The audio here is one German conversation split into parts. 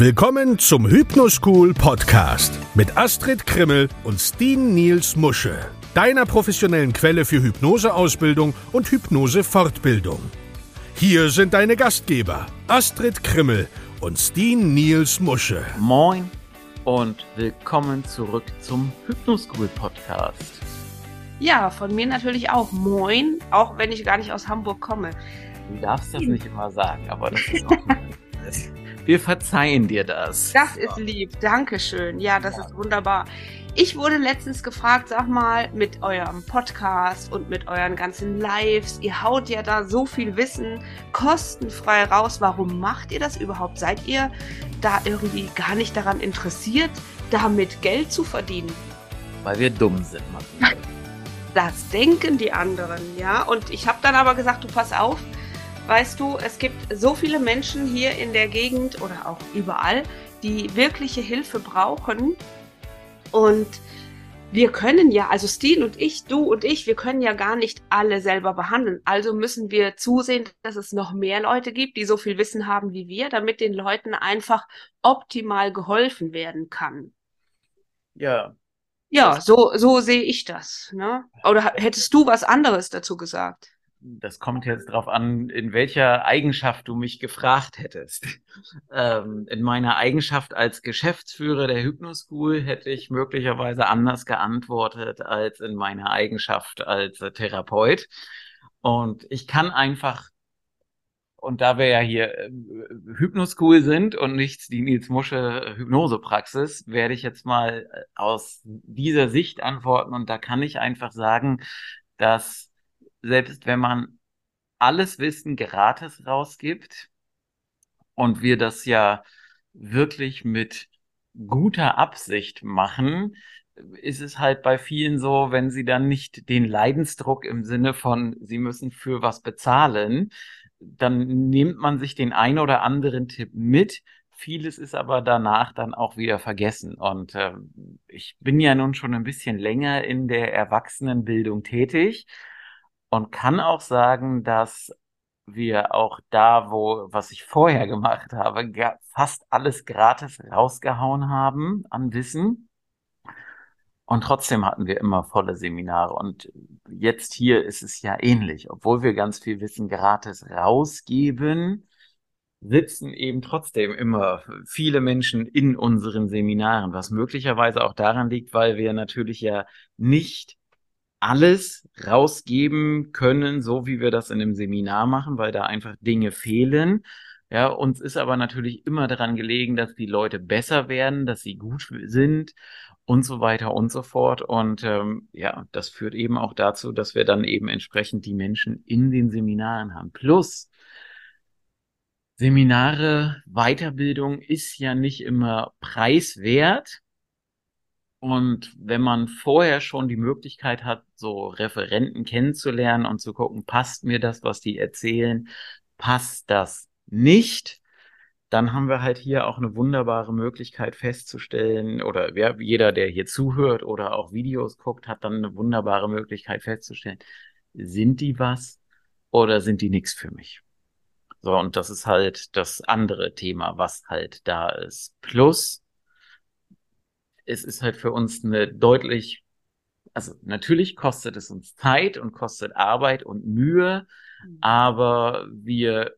Willkommen zum Hypnoschool Podcast mit Astrid Krimmel und Steen Niels Musche, deiner professionellen Quelle für Hypnoseausbildung und Hypnosefortbildung. Hier sind deine Gastgeber Astrid Krimmel und Steen Niels Musche. Moin und willkommen zurück zum Hypnoschool Podcast. Ja, von mir natürlich auch moin, auch wenn ich gar nicht aus Hamburg komme. Du darfst das nicht immer sagen, aber das ist auch Wir verzeihen dir das. Das ist lieb. Dankeschön. Ja, das ja. ist wunderbar. Ich wurde letztens gefragt, sag mal, mit eurem Podcast und mit euren ganzen Lives, ihr haut ja da so viel Wissen kostenfrei raus. Warum macht ihr das überhaupt? Seid ihr da irgendwie gar nicht daran interessiert, damit Geld zu verdienen? Weil wir dumm sind, Martin. Das denken die anderen, ja. Und ich habe dann aber gesagt, du pass auf, Weißt du, es gibt so viele Menschen hier in der Gegend oder auch überall, die wirkliche Hilfe brauchen. Und wir können ja, also Steen und ich, du und ich, wir können ja gar nicht alle selber behandeln. Also müssen wir zusehen, dass es noch mehr Leute gibt, die so viel Wissen haben wie wir, damit den Leuten einfach optimal geholfen werden kann. Ja. Ja, so, so sehe ich das. Ne? Oder hättest du was anderes dazu gesagt? Das kommt jetzt darauf an, in welcher Eigenschaft du mich gefragt hättest. Ähm, in meiner Eigenschaft als Geschäftsführer der Hypnoschool hätte ich möglicherweise anders geantwortet als in meiner Eigenschaft als Therapeut. Und ich kann einfach, und da wir ja hier äh, Hypnoschool sind und nicht die Nils Musche Hypnosepraxis, werde ich jetzt mal äh, aus dieser Sicht antworten. Und da kann ich einfach sagen, dass selbst wenn man alles Wissen gratis rausgibt und wir das ja wirklich mit guter Absicht machen, ist es halt bei vielen so, wenn sie dann nicht den Leidensdruck im Sinne von, sie müssen für was bezahlen, dann nimmt man sich den ein oder anderen Tipp mit. Vieles ist aber danach dann auch wieder vergessen. Und äh, ich bin ja nun schon ein bisschen länger in der Erwachsenenbildung tätig und kann auch sagen, dass wir auch da, wo, was ich vorher gemacht habe, fast alles gratis rausgehauen haben an Wissen. Und trotzdem hatten wir immer volle Seminare. Und jetzt hier ist es ja ähnlich. Obwohl wir ganz viel Wissen gratis rausgeben, sitzen eben trotzdem immer viele Menschen in unseren Seminaren, was möglicherweise auch daran liegt, weil wir natürlich ja nicht alles rausgeben können, so wie wir das in einem Seminar machen, weil da einfach Dinge fehlen. Ja, uns ist aber natürlich immer daran gelegen, dass die Leute besser werden, dass sie gut sind und so weiter und so fort. Und ähm, ja, das führt eben auch dazu, dass wir dann eben entsprechend die Menschen in den Seminaren haben. Plus, Seminare, Weiterbildung ist ja nicht immer preiswert. Und wenn man vorher schon die Möglichkeit hat, so Referenten kennenzulernen und zu gucken, passt mir das, was die erzählen, passt das nicht, dann haben wir halt hier auch eine wunderbare Möglichkeit festzustellen, oder wer, jeder, der hier zuhört oder auch Videos guckt, hat dann eine wunderbare Möglichkeit festzustellen, sind die was oder sind die nichts für mich? So, und das ist halt das andere Thema, was halt da ist. Plus, es ist halt für uns eine deutlich, also natürlich kostet es uns Zeit und kostet Arbeit und Mühe, mhm. aber wir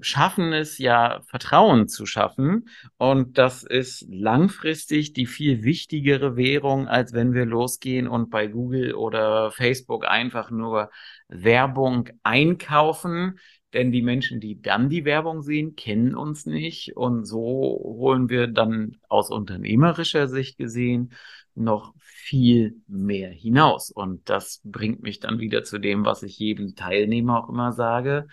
schaffen es ja, Vertrauen zu schaffen. Und das ist langfristig die viel wichtigere Währung, als wenn wir losgehen und bei Google oder Facebook einfach nur Werbung einkaufen. Denn die Menschen, die dann die Werbung sehen, kennen uns nicht. Und so holen wir dann aus unternehmerischer Sicht gesehen noch viel mehr hinaus. Und das bringt mich dann wieder zu dem, was ich jedem Teilnehmer auch immer sage.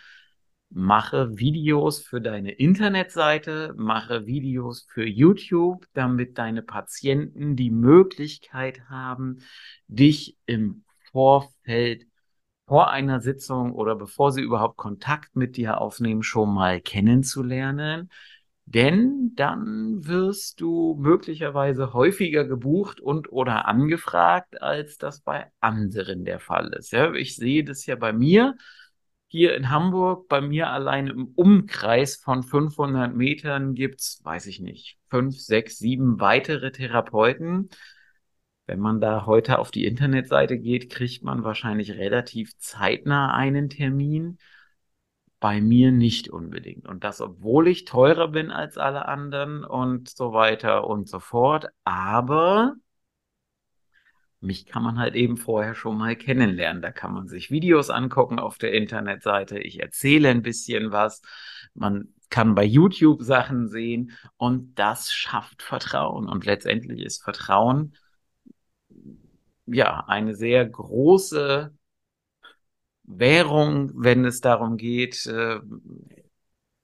Mache Videos für deine Internetseite, mache Videos für YouTube, damit deine Patienten die Möglichkeit haben, dich im Vorfeld vor einer Sitzung oder bevor sie überhaupt Kontakt mit dir aufnehmen, schon mal kennenzulernen. Denn dann wirst du möglicherweise häufiger gebucht und oder angefragt, als das bei anderen der Fall ist. Ja, ich sehe das ja bei mir. hier in Hamburg, bei mir allein im Umkreis von 500 Metern gibt's, weiß ich nicht, fünf, sechs, sieben weitere Therapeuten. Wenn man da heute auf die Internetseite geht, kriegt man wahrscheinlich relativ zeitnah einen Termin. Bei mir nicht unbedingt. Und das, obwohl ich teurer bin als alle anderen und so weiter und so fort. Aber mich kann man halt eben vorher schon mal kennenlernen. Da kann man sich Videos angucken auf der Internetseite. Ich erzähle ein bisschen was. Man kann bei YouTube Sachen sehen und das schafft Vertrauen. Und letztendlich ist Vertrauen ja eine sehr große Währung, wenn es darum geht, äh,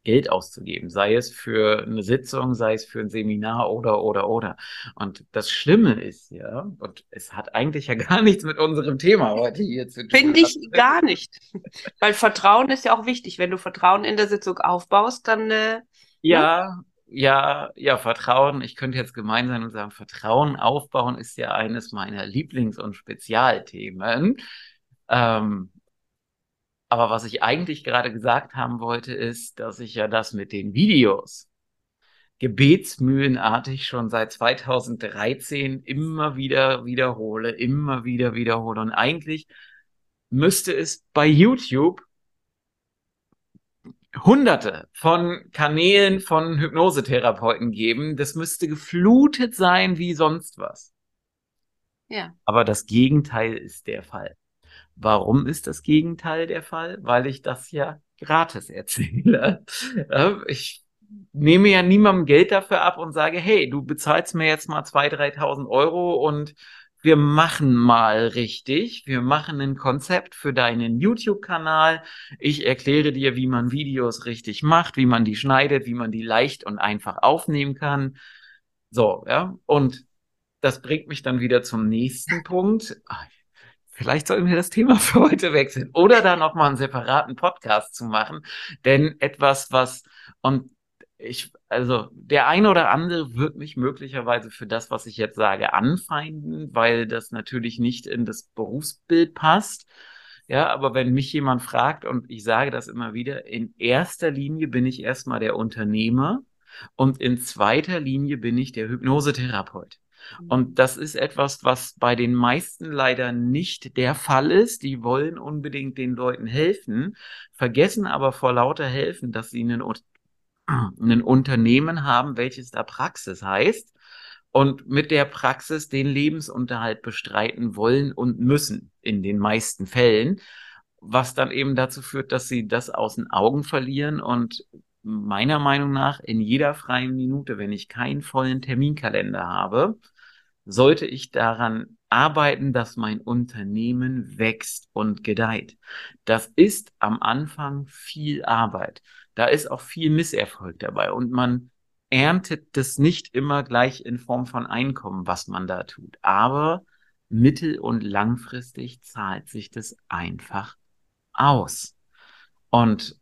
Geld auszugeben, sei es für eine Sitzung, sei es für ein Seminar oder, oder, oder. Und das Schlimme ist ja, und es hat eigentlich ja gar nichts mit unserem Thema heute hier zu tun. Finde ich gar nicht. Weil Vertrauen ist ja auch wichtig. Wenn du Vertrauen in der Sitzung aufbaust, dann. Äh, ja, ne? Ja, ja, Vertrauen. Ich könnte jetzt gemein sein und sagen, Vertrauen aufbauen ist ja eines meiner Lieblings- und Spezialthemen. Ähm, aber was ich eigentlich gerade gesagt haben wollte, ist, dass ich ja das mit den Videos gebetsmühlenartig schon seit 2013 immer wieder wiederhole, immer wieder wiederhole. Und eigentlich müsste es bei YouTube hunderte von Kanälen von Hypnosetherapeuten geben. Das müsste geflutet sein wie sonst was. Ja. Aber das Gegenteil ist der Fall. Warum ist das Gegenteil der Fall? Weil ich das ja gratis erzähle. Ich nehme ja niemandem Geld dafür ab und sage, hey, du bezahlst mir jetzt mal 2.000, 3.000 Euro und wir machen mal richtig. Wir machen ein Konzept für deinen YouTube-Kanal. Ich erkläre dir, wie man Videos richtig macht, wie man die schneidet, wie man die leicht und einfach aufnehmen kann. So, ja. Und das bringt mich dann wieder zum nächsten Punkt. Vielleicht sollten wir das Thema für heute wechseln oder da nochmal einen separaten Podcast zu machen. Denn etwas, was, und ich, also der eine oder andere wird mich möglicherweise für das, was ich jetzt sage, anfeinden, weil das natürlich nicht in das Berufsbild passt. Ja, aber wenn mich jemand fragt, und ich sage das immer wieder, in erster Linie bin ich erstmal der Unternehmer und in zweiter Linie bin ich der Hypnosetherapeut. Und das ist etwas, was bei den meisten leider nicht der Fall ist. Die wollen unbedingt den Leuten helfen, vergessen aber vor lauter Helfen, dass sie einen, ein Unternehmen haben, welches da Praxis heißt und mit der Praxis den Lebensunterhalt bestreiten wollen und müssen in den meisten Fällen, was dann eben dazu führt, dass sie das aus den Augen verlieren und meiner Meinung nach in jeder freien Minute, wenn ich keinen vollen Terminkalender habe, sollte ich daran arbeiten, dass mein Unternehmen wächst und gedeiht. Das ist am Anfang viel Arbeit. Da ist auch viel Misserfolg dabei und man erntet das nicht immer gleich in Form von Einkommen, was man da tut. Aber mittel- und langfristig zahlt sich das einfach aus. Und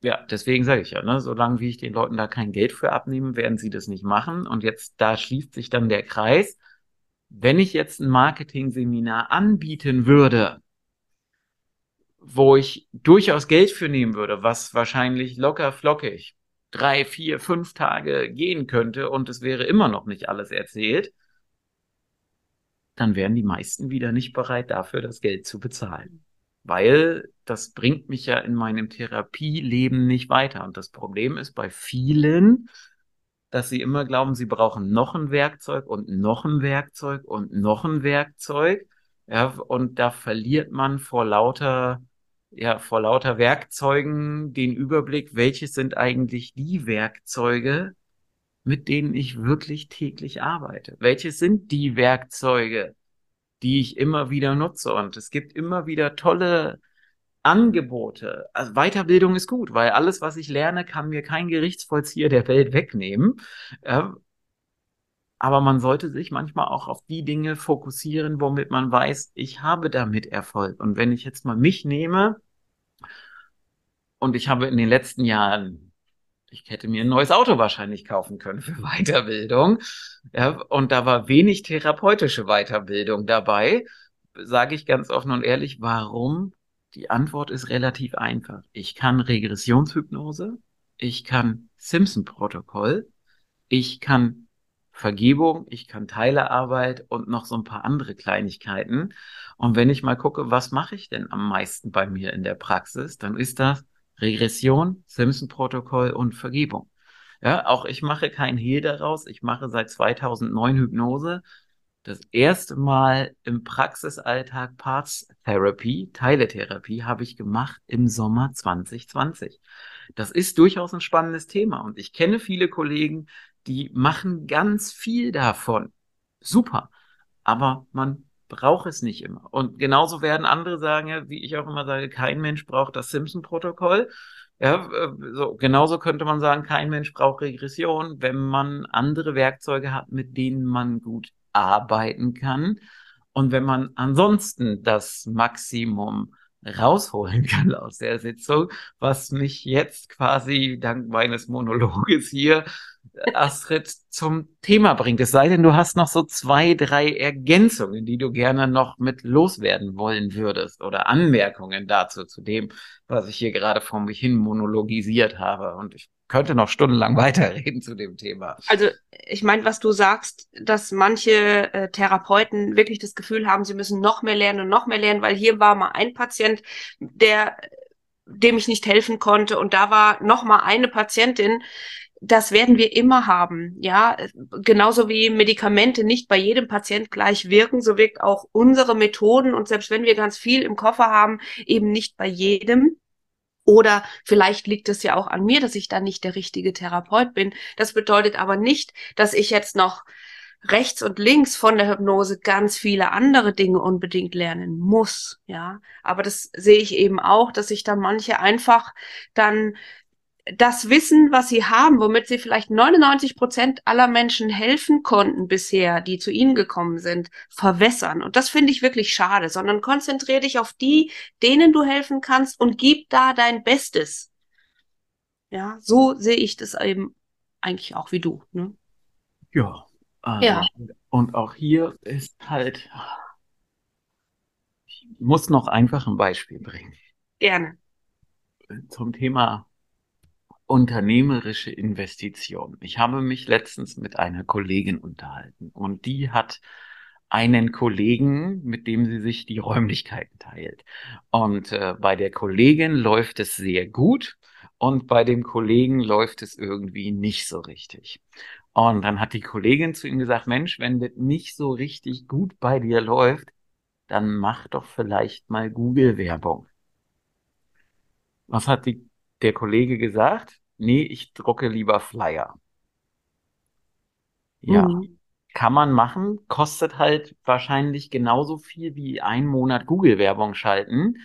ja, deswegen sage ich ja, ne, solange wie ich den Leuten da kein Geld für abnehme, werden sie das nicht machen. Und jetzt da schließt sich dann der Kreis. Wenn ich jetzt ein Marketing-Seminar anbieten würde, wo ich durchaus Geld für nehmen würde, was wahrscheinlich locker flockig drei, vier, fünf Tage gehen könnte und es wäre immer noch nicht alles erzählt, dann wären die meisten wieder nicht bereit dafür, das Geld zu bezahlen weil das bringt mich ja in meinem Therapieleben nicht weiter. Und das Problem ist bei vielen, dass sie immer glauben, sie brauchen noch ein Werkzeug und noch ein Werkzeug und noch ein Werkzeug. Ja, und da verliert man vor lauter, ja, vor lauter Werkzeugen den Überblick, welche sind eigentlich die Werkzeuge, mit denen ich wirklich täglich arbeite? Welche sind die Werkzeuge, die ich immer wieder nutze. Und es gibt immer wieder tolle Angebote. Also Weiterbildung ist gut, weil alles, was ich lerne, kann mir kein Gerichtsvollzieher der Welt wegnehmen. Aber man sollte sich manchmal auch auf die Dinge fokussieren, womit man weiß, ich habe damit Erfolg. Und wenn ich jetzt mal mich nehme, und ich habe in den letzten Jahren ich hätte mir ein neues Auto wahrscheinlich kaufen können für Weiterbildung. Ja, und da war wenig therapeutische Weiterbildung dabei. Sage ich ganz offen und ehrlich, warum Die Antwort ist relativ einfach. Ich kann Regressionshypnose, ich kann Simpson-Protokoll, ich kann Vergebung, ich kann Teilearbeit und noch so ein paar andere Kleinigkeiten. Und wenn ich mal gucke, was mache ich denn am meisten bei mir in der Praxis, dann ist das Regression, Simpson-Protokoll und Vergebung. Ja, auch ich mache kein Hehl daraus. Ich mache seit 2009 Hypnose. Das erste Mal im Praxisalltag Parts Therapy, Teiletherapie, habe ich gemacht im Sommer 2020. Das ist durchaus ein spannendes Thema und ich kenne viele Kollegen, die machen ganz viel davon. Super. Aber man braucht es nicht immer. Und genauso werden andere sagen, ja, wie ich auch immer sage, kein Mensch braucht das Simpson-Protokoll. Ja, äh, so, genauso könnte man sagen, kein Mensch braucht Regression, wenn man andere Werkzeuge hat, mit denen man gut arbeiten kann. Und wenn man ansonsten das Maximum rausholen kann aus der Sitzung, was mich jetzt quasi dank meines Monologes hier Astrid zum Thema bringt. Es sei denn, du hast noch so zwei, drei Ergänzungen, die du gerne noch mit loswerden wollen würdest oder Anmerkungen dazu, zu dem, was ich hier gerade vor mich hin monologisiert habe. Und ich könnte noch stundenlang weiterreden zu dem Thema. Also ich meine, was du sagst, dass manche äh, Therapeuten wirklich das Gefühl haben, sie müssen noch mehr lernen und noch mehr lernen, weil hier war mal ein Patient, der dem ich nicht helfen konnte und da war noch mal eine Patientin, das werden wir immer haben. Ja, genauso wie Medikamente nicht bei jedem Patient gleich wirken, so wirkt auch unsere Methoden und selbst wenn wir ganz viel im Koffer haben, eben nicht bei jedem. Oder vielleicht liegt es ja auch an mir, dass ich dann nicht der richtige Therapeut bin. Das bedeutet aber nicht, dass ich jetzt noch rechts und links von der Hypnose ganz viele andere Dinge unbedingt lernen muss, ja. Aber das sehe ich eben auch, dass sich da manche einfach dann das Wissen, was sie haben, womit sie vielleicht 99 Prozent aller Menschen helfen konnten bisher, die zu ihnen gekommen sind, verwässern. Und das finde ich wirklich schade, sondern konzentriere dich auf die, denen du helfen kannst und gib da dein Bestes. Ja, so sehe ich das eben eigentlich auch wie du. Ne? Ja, also, ja. Und auch hier ist halt, ich muss noch einfach ein Beispiel bringen. Gerne. Zum Thema unternehmerische Investition. Ich habe mich letztens mit einer Kollegin unterhalten und die hat einen Kollegen, mit dem sie sich die Räumlichkeiten teilt. Und äh, bei der Kollegin läuft es sehr gut und bei dem Kollegen läuft es irgendwie nicht so richtig. Und dann hat die Kollegin zu ihm gesagt, Mensch, wenn das nicht so richtig gut bei dir läuft, dann mach doch vielleicht mal Google-Werbung. Was hat die, der Kollege gesagt? Nee, ich drucke lieber Flyer. Ja, mhm. kann man machen, kostet halt wahrscheinlich genauso viel wie ein Monat Google-Werbung schalten.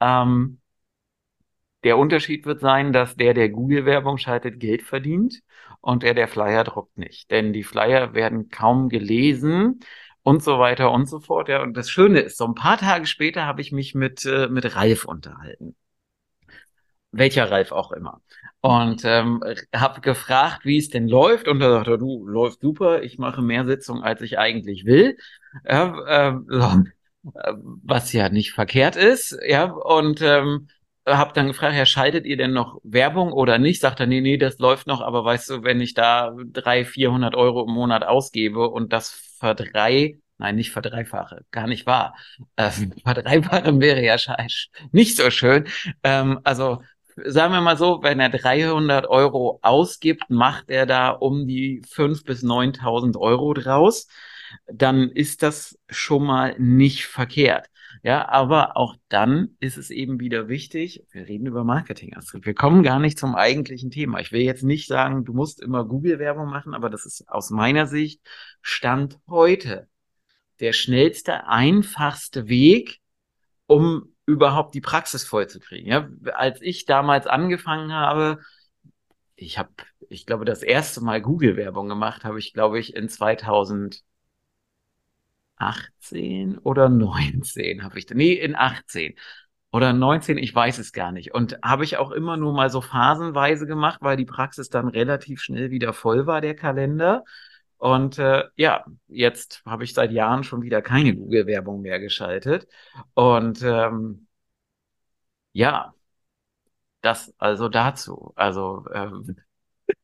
Ähm, der Unterschied wird sein, dass der, der Google-Werbung schaltet, Geld verdient und der, der Flyer druckt nicht. Denn die Flyer werden kaum gelesen und so weiter und so fort. Ja, und das Schöne ist, so ein paar Tage später habe ich mich mit, äh, mit Ralf unterhalten welcher Ralf auch immer. Und ähm, habe gefragt, wie es denn läuft. Und er sagte, du, läuft super, ich mache mehr Sitzungen, als ich eigentlich will. Ja, äh, was ja nicht verkehrt ist. Ja, und ähm, habe dann gefragt, ja, schaltet ihr denn noch Werbung oder nicht? Sagt er, nee, nee, das läuft noch, aber weißt du, wenn ich da drei, vierhundert Euro im Monat ausgebe und das verdrei, nein, nicht verdreifache, gar nicht wahr. Ähm, verdreifachen wäre ja nicht so schön. Ähm, also sagen wir mal so, wenn er 300 Euro ausgibt, macht er da um die 5.000 bis 9.000 Euro draus. Dann ist das schon mal nicht verkehrt. Ja, aber auch dann ist es eben wieder wichtig, wir reden über Marketing, Astrid. Wir kommen gar nicht zum eigentlichen Thema. Ich will jetzt nicht sagen, du musst immer Google-Werbung machen, aber das ist aus meiner Sicht Stand heute der schnellste, einfachste Weg, um überhaupt die Praxis vollzukriegen. Ja, als ich damals angefangen habe, ich habe, ich glaube, das erste Mal Google-Werbung gemacht habe ich, glaube ich, in 2018 oder 19 habe ich, nee, in 18 oder 19, ich weiß es gar nicht. Und habe ich auch immer nur mal so phasenweise gemacht, weil die Praxis dann relativ schnell wieder voll war, der Kalender. Und äh, ja, jetzt habe ich seit Jahren schon wieder keine Google-Werbung mehr geschaltet. Und ähm, Ja, das also dazu. Also ähm,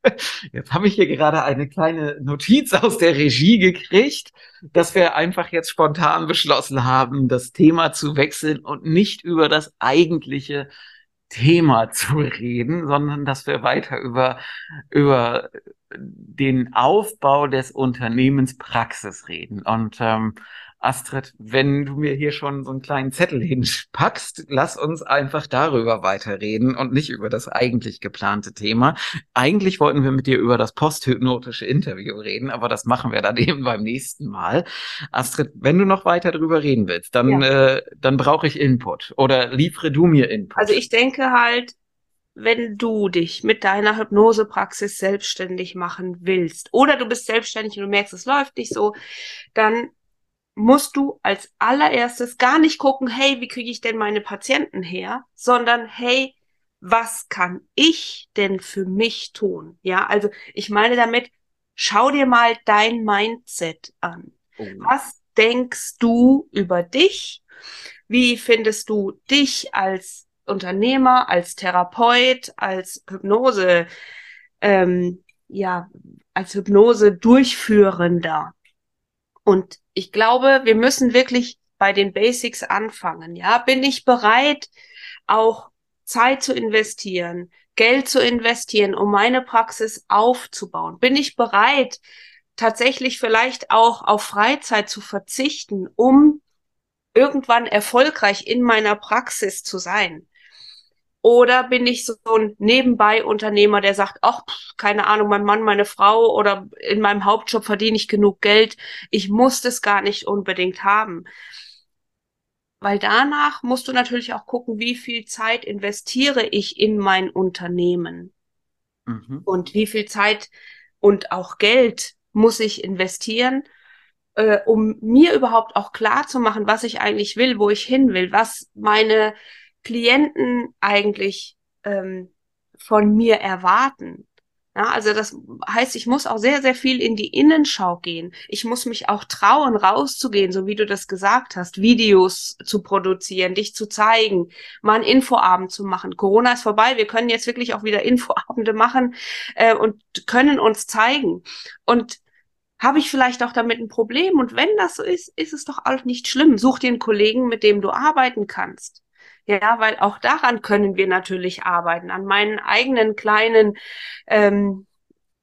Jetzt habe ich hier gerade eine kleine Notiz aus der Regie gekriegt, dass wir einfach jetzt spontan beschlossen haben, das Thema zu wechseln und nicht über das eigentliche Thema zu reden, sondern dass wir weiter über, über den Aufbau des Unternehmens Praxis reden. Und ähm, Astrid, wenn du mir hier schon so einen kleinen Zettel hinpackst, lass uns einfach darüber weiterreden und nicht über das eigentlich geplante Thema. Eigentlich wollten wir mit dir über das posthypnotische Interview reden, aber das machen wir dann eben beim nächsten Mal. Astrid, wenn du noch weiter darüber reden willst, dann, ja. äh, dann brauche ich Input oder liefere du mir Input. Also ich denke halt, wenn du dich mit deiner Hypnosepraxis selbstständig machen willst oder du bist selbstständig und du merkst, es läuft nicht so, dann musst du als allererstes gar nicht gucken, hey, wie kriege ich denn meine Patienten her, sondern hey, was kann ich denn für mich tun? Ja, also ich meine damit, schau dir mal dein Mindset an. Oh. Was denkst du über dich? Wie findest du dich als Unternehmer, als Therapeut, als Hypnose, ähm, ja, als Hypnose Durchführender? Und ich glaube, wir müssen wirklich bei den Basics anfangen. Ja, bin ich bereit, auch Zeit zu investieren, Geld zu investieren, um meine Praxis aufzubauen? Bin ich bereit, tatsächlich vielleicht auch auf Freizeit zu verzichten, um irgendwann erfolgreich in meiner Praxis zu sein? Oder bin ich so ein Nebenbei-Unternehmer, der sagt, ach, keine Ahnung, mein Mann, meine Frau oder in meinem Hauptjob verdiene ich genug Geld. Ich muss das gar nicht unbedingt haben. Weil danach musst du natürlich auch gucken, wie viel Zeit investiere ich in mein Unternehmen. Mhm. Und wie viel Zeit und auch Geld muss ich investieren, äh, um mir überhaupt auch klar zu machen, was ich eigentlich will, wo ich hin will, was meine Klienten eigentlich ähm, von mir erwarten. Ja, also das heißt, ich muss auch sehr, sehr viel in die Innenschau gehen. Ich muss mich auch trauen, rauszugehen, so wie du das gesagt hast, Videos zu produzieren, dich zu zeigen, mal einen Infoabend zu machen. Corona ist vorbei, wir können jetzt wirklich auch wieder Infoabende machen äh, und können uns zeigen. Und habe ich vielleicht auch damit ein Problem? Und wenn das so ist, ist es doch auch nicht schlimm. Such dir einen Kollegen, mit dem du arbeiten kannst. Ja, weil auch daran können wir natürlich arbeiten, an meinen eigenen kleinen ähm,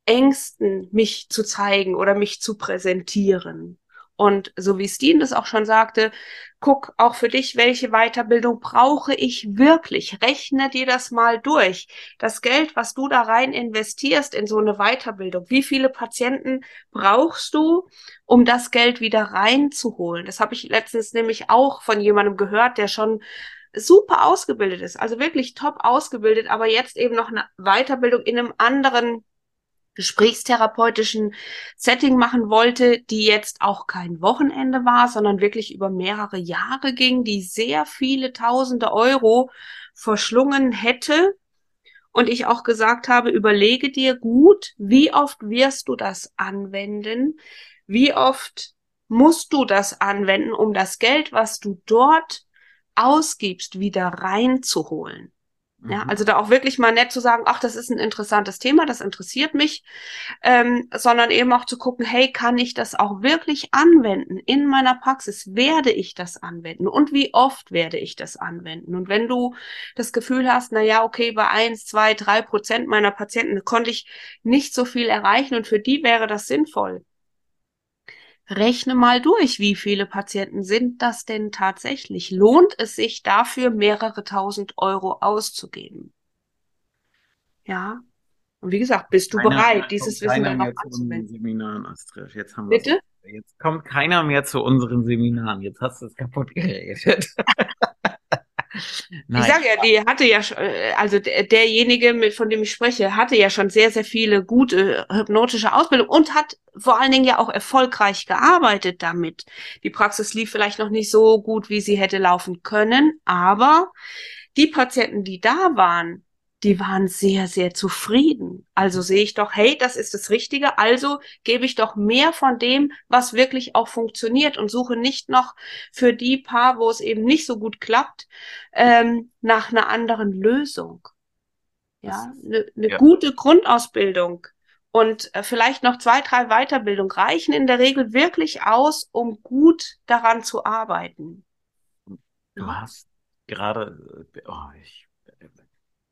Ängsten, mich zu zeigen oder mich zu präsentieren. Und so wie Steen das auch schon sagte, guck auch für dich, welche Weiterbildung brauche ich wirklich? Rechne dir das mal durch. Das Geld, was du da rein investierst in so eine Weiterbildung, wie viele Patienten brauchst du, um das Geld wieder reinzuholen? Das habe ich letztens nämlich auch von jemandem gehört, der schon super ausgebildet ist, also wirklich top ausgebildet, aber jetzt eben noch eine Weiterbildung in einem anderen gesprächstherapeutischen Setting machen wollte, die jetzt auch kein Wochenende war, sondern wirklich über mehrere Jahre ging, die sehr viele tausende Euro verschlungen hätte. Und ich auch gesagt habe, überlege dir gut, wie oft wirst du das anwenden? Wie oft musst du das anwenden, um das Geld, was du dort ausgibst, wieder reinzuholen. Ja, mhm. also da auch wirklich mal nett zu sagen, ach, das ist ein interessantes Thema, das interessiert mich, ähm, sondern eben auch zu gucken, hey, kann ich das auch wirklich anwenden in meiner Praxis? Werde ich das anwenden? Und wie oft werde ich das anwenden? Und wenn du das Gefühl hast, na ja, okay, bei eins, zwei, drei Prozent meiner Patienten konnte ich nicht so viel erreichen und für die wäre das sinnvoll, Rechne mal durch, wie viele Patienten sind das denn tatsächlich? Lohnt es sich dafür, mehrere tausend Euro auszugeben? Ja. Und wie gesagt, bist du keiner, bereit, dieses Wissen dann auch anzuwenden? Seminaren, Astrid. Jetzt haben Bitte? Jetzt kommt keiner mehr zu unseren Seminaren. Jetzt hast du es kaputt geredet. Nein. Ich sage ja, die hatte ja, äh, also derjenige, von dem ich spreche, hatte ja schon sehr, sehr viele gute hypnotische Ausbildung und hat vor allen Dingen ja auch erfolgreich gearbeitet damit. Die Praxis lief vielleicht noch nicht so gut, wie sie hätte laufen können, aber die Patienten, die da waren, die waren sehr, sehr zufrieden. Also sehe ich doch, hey, das ist das Richtige, also gebe ich doch mehr von dem, was wirklich auch funktioniert und suche nicht noch für die paar, wo es eben nicht so gut klappt, ähm, nach einer anderen Lösung. Ja, eine ne ja. gute Grundausbildung und äh, vielleicht noch zwei, drei Weiterbildung reichen in der Regel wirklich aus, um gut daran zu arbeiten. Du hast gerade, oh, ich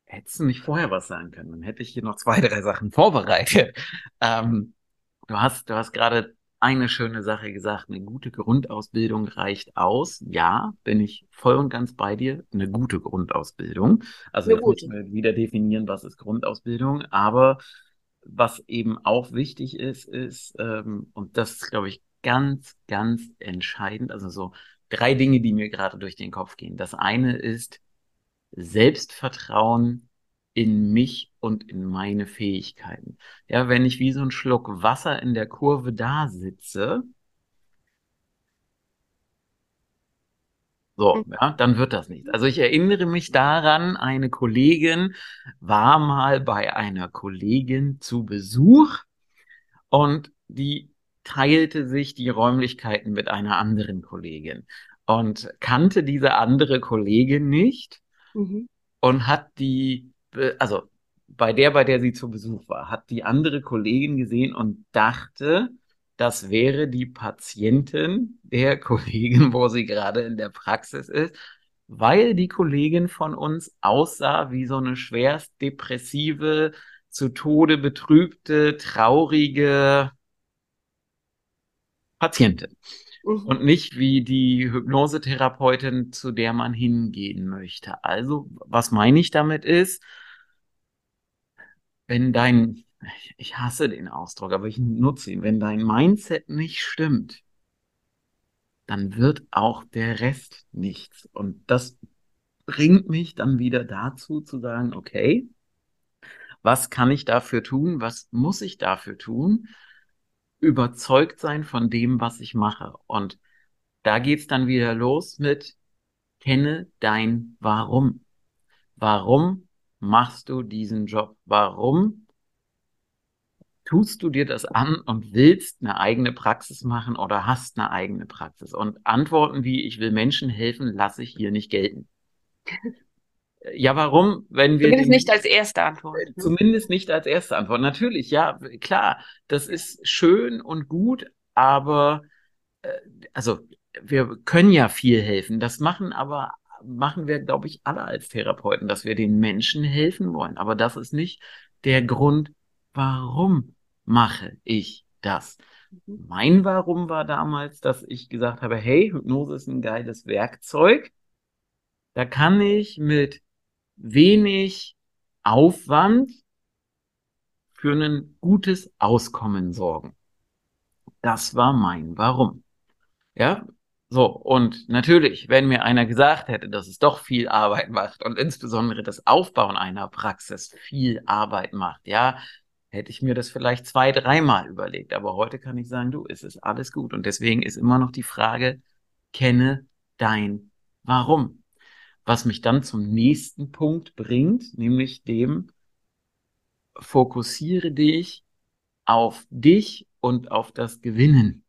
hättest du nicht vorher was sagen können, dann hätte ich hier noch zwei, drei Sachen vorbereitet. Ähm, du hast, du hast gerade eine schöne Sache gesagt, eine gute Grundausbildung reicht aus. Ja, bin ich voll und ganz bei dir. Eine gute Grundausbildung. Also jetzt müssen wir wieder definieren, was ist Grundausbildung. Aber was eben auch wichtig ist, ist, ähm, und das ist, glaube ich, ganz, ganz entscheidend, also so drei Dinge, die mir gerade durch den Kopf gehen. Das eine ist Selbstvertrauen in mich und in meine Fähigkeiten. Ja, wenn ich wie so ein Schluck Wasser in der Kurve da sitze, So, mhm. ja, dann wird das nicht. Also ich erinnere mich daran, eine Kollegin war mal bei einer Kollegin zu Besuch und die teilte sich die Räumlichkeiten mit einer anderen Kollegin und kannte diese andere Kollegin nicht mhm. und hat die, also bei der, bei der sie zu Besuch war, hat die andere Kollegin gesehen und dachte, das wäre die Patientin der Kollegin, wo sie gerade in der Praxis ist, weil die Kollegin von uns aussah wie so eine schwerst depressive, zu Tode betrübte, traurige Patientin. Mhm. Und nicht wie die Hypnosetherapeutin, zu der man hingehen möchte. Also, was meine ich damit ist, wenn dein ich hasse den Ausdruck, aber ich nutze ihn. Wenn dein Mindset nicht stimmt, dann wird auch der Rest nichts. Und das bringt mich dann wieder dazu zu sagen, okay, was kann ich dafür tun? Was muss ich dafür tun? Überzeugt sein von dem, was ich mache. Und da geht's dann wieder los mit kenne dein Warum. Warum machst du diesen Job? Warum tust du dir das an und willst eine eigene Praxis machen oder hast eine eigene Praxis? Und Antworten wie, ich will Menschen helfen, lasse ich hier nicht gelten. Ja, warum? Wenn wir zumindest nicht als erste Antwort. Ne? Zumindest nicht als erste Antwort. Natürlich, ja, klar, das ist schön und gut, aber äh, also wir können ja viel helfen. Das machen aber machen wir, glaube ich, alle als Therapeuten, dass wir den Menschen helfen wollen. Aber das ist nicht der Grund, warum mache ich das? Mhm. Mein Warum war damals, dass ich gesagt habe, hey, Hypnose ist ein geiles Werkzeug. Da kann ich mit wenig Aufwand für ein gutes Auskommen sorgen. Das war mein Warum. Ja, so, und natürlich, wenn mir einer gesagt hätte, dass es doch viel Arbeit macht und insbesondere das Aufbauen einer Praxis viel Arbeit macht, ja, hätte ich mir das vielleicht zwei, dreimal überlegt. Aber heute kann ich sagen, du, es ist alles gut. Und deswegen ist immer noch die Frage, kenne dein Warum. Was mich dann zum nächsten Punkt bringt, nämlich dem, fokussiere dich auf dich und auf das Gewinnen.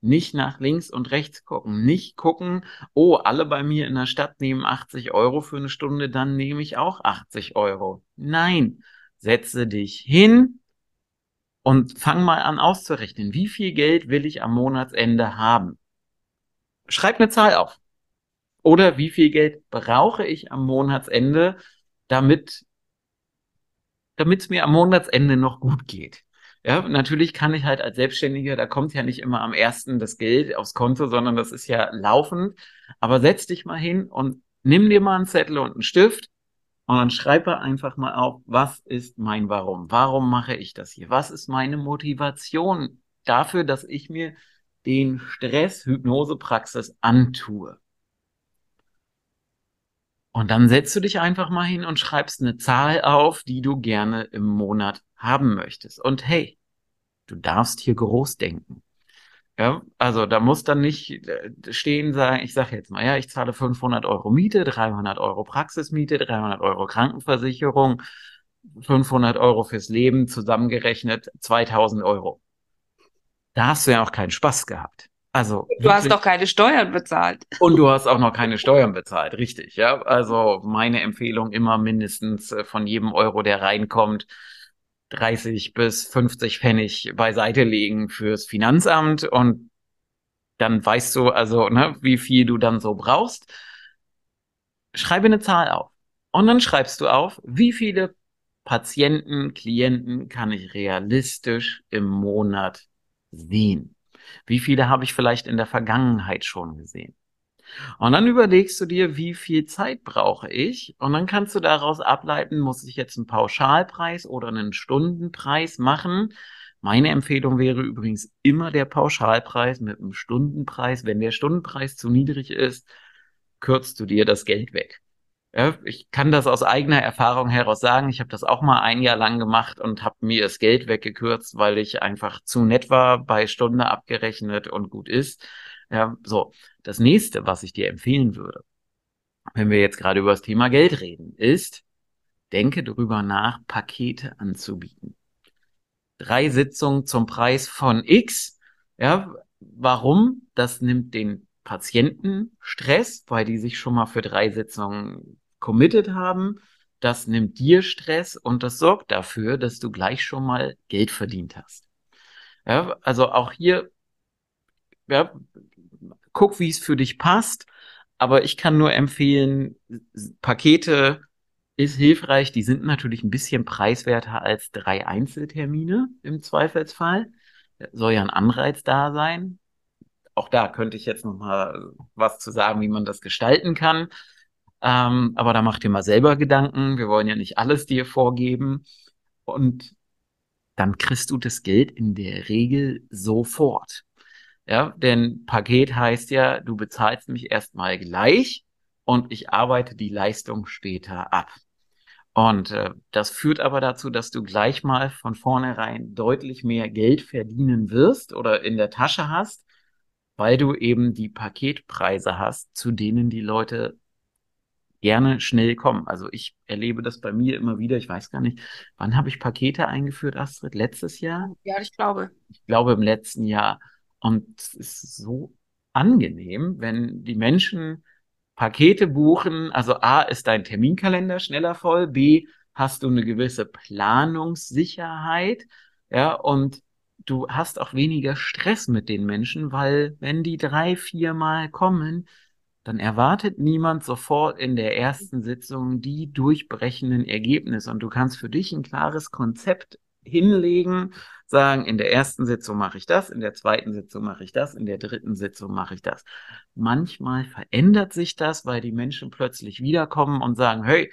Nicht nach links und rechts gucken. Nicht gucken, oh, alle bei mir in der Stadt nehmen 80 Euro für eine Stunde, dann nehme ich auch 80 Euro. Nein, setze dich hin und fang mal an auszurechnen, wie viel Geld will ich am Monatsende haben. Schreib eine Zahl auf. Oder wie viel Geld brauche ich am Monatsende, damit damit es mir am Monatsende noch gut geht. Ja, natürlich kann ich halt als Selbstständiger, da kommt ja nicht immer am ersten das Geld aufs Konto, sondern das ist ja laufend. Aber setz dich mal hin und nimm dir mal einen Zettel und einen Stift und dann schreibe einfach mal auf, was ist mein Warum? Warum mache ich das hier? Was ist meine Motivation dafür, dass ich mir den Stress Hypnosepraxis antue? Und dann setzt du dich einfach mal hin und schreibst eine Zahl auf, die du gerne im Monat haben möchtest. Und hey, du darfst hier groß denken. Ja, also da muss dann nicht äh, stehen, sagen, ich sage jetzt mal, ja, ich zahle 500 Euro Miete, 300 Euro Praxismiete, 300 Euro Krankenversicherung, 500 Euro fürs Leben, zusammengerechnet 2000 Euro. Da hast du ja auch keinen Spaß gehabt. Also du hast doch keine Steuern bezahlt. Und du hast auch noch keine Steuern bezahlt, richtig, ja. Also meine Empfehlung immer mindestens äh, von jedem Euro, der reinkommt, 30 bis 50 Pfennig beiseite legen fürs Finanzamt und dann weißt du also, ne, wie viel du dann so brauchst. Schreibe eine Zahl auf. Und dann schreibst du auf, wie viele Patienten, Klienten kann ich realistisch im Monat sehen? Wie viele habe ich vielleicht in der Vergangenheit schon gesehen? Und dann überlegst du dir, wie viel Zeit brauche ich? Und dann kannst du daraus ableiten, muss ich jetzt einen Pauschalpreis oder einen Stundenpreis machen? Meine Empfehlung wäre übrigens immer der Pauschalpreis mit einem Stundenpreis. Wenn der Stundenpreis zu niedrig ist, kürzt du dir das Geld weg. Ja, ich kann das aus eigener Erfahrung heraus sagen. Ich habe das auch mal ein Jahr lang gemacht und habe mir das Geld weggekürzt, weil ich einfach zu nett war, bei Stunde abgerechnet und gut ist. Ja, so. Das nächste, was ich dir empfehlen würde, wenn wir jetzt gerade über das Thema Geld reden, ist, denke darüber nach, Pakete anzubieten. Drei Sitzungen zum Preis von X. Ja, warum? Das nimmt den Patienten Stress, weil die sich schon mal für drei Sitzungen committed haben. Das nimmt dir Stress und das sorgt dafür, dass du gleich schon mal Geld verdient hast. Ja, also auch hier, ja, guck, wie es für dich passt. Aber ich kann nur empfehlen, Pakete ist hilfreich. Die sind natürlich ein bisschen preiswerter als drei Einzeltermine im Zweifelsfall. Soll ja ein Anreiz da sein. Auch da könnte ich jetzt noch mal was zu sagen, wie man das gestalten kann. Ähm, aber da mach dir mal selber Gedanken. Wir wollen ja nicht alles dir vorgeben. Und dann kriegst du das Geld in der Regel sofort. Ja, denn Paket heißt ja, du bezahlst mich erstmal gleich und ich arbeite die Leistung später ab. Und äh, das führt aber dazu, dass du gleich mal von vornherein deutlich mehr Geld verdienen wirst oder in der Tasche hast, weil du eben die Paketpreise hast, zu denen die Leute gerne schnell kommen. Also ich erlebe das bei mir immer wieder. Ich weiß gar nicht, wann habe ich Pakete eingeführt, Astrid? Letztes Jahr? Ja, ich glaube. Ich glaube im letzten Jahr. Und es ist so angenehm, wenn die Menschen Pakete buchen. Also A, ist dein Terminkalender schneller voll. B, hast du eine gewisse Planungssicherheit. Ja, und du hast auch weniger Stress mit den Menschen, weil wenn die drei, vier Mal kommen, dann erwartet niemand sofort in der ersten Sitzung die durchbrechenden Ergebnisse und du kannst für dich ein klares Konzept hinlegen, sagen, in der ersten Sitzung mache ich das, in der zweiten Sitzung mache ich das, in der dritten Sitzung mache ich das. Manchmal verändert sich das, weil die Menschen plötzlich wiederkommen und sagen, hey,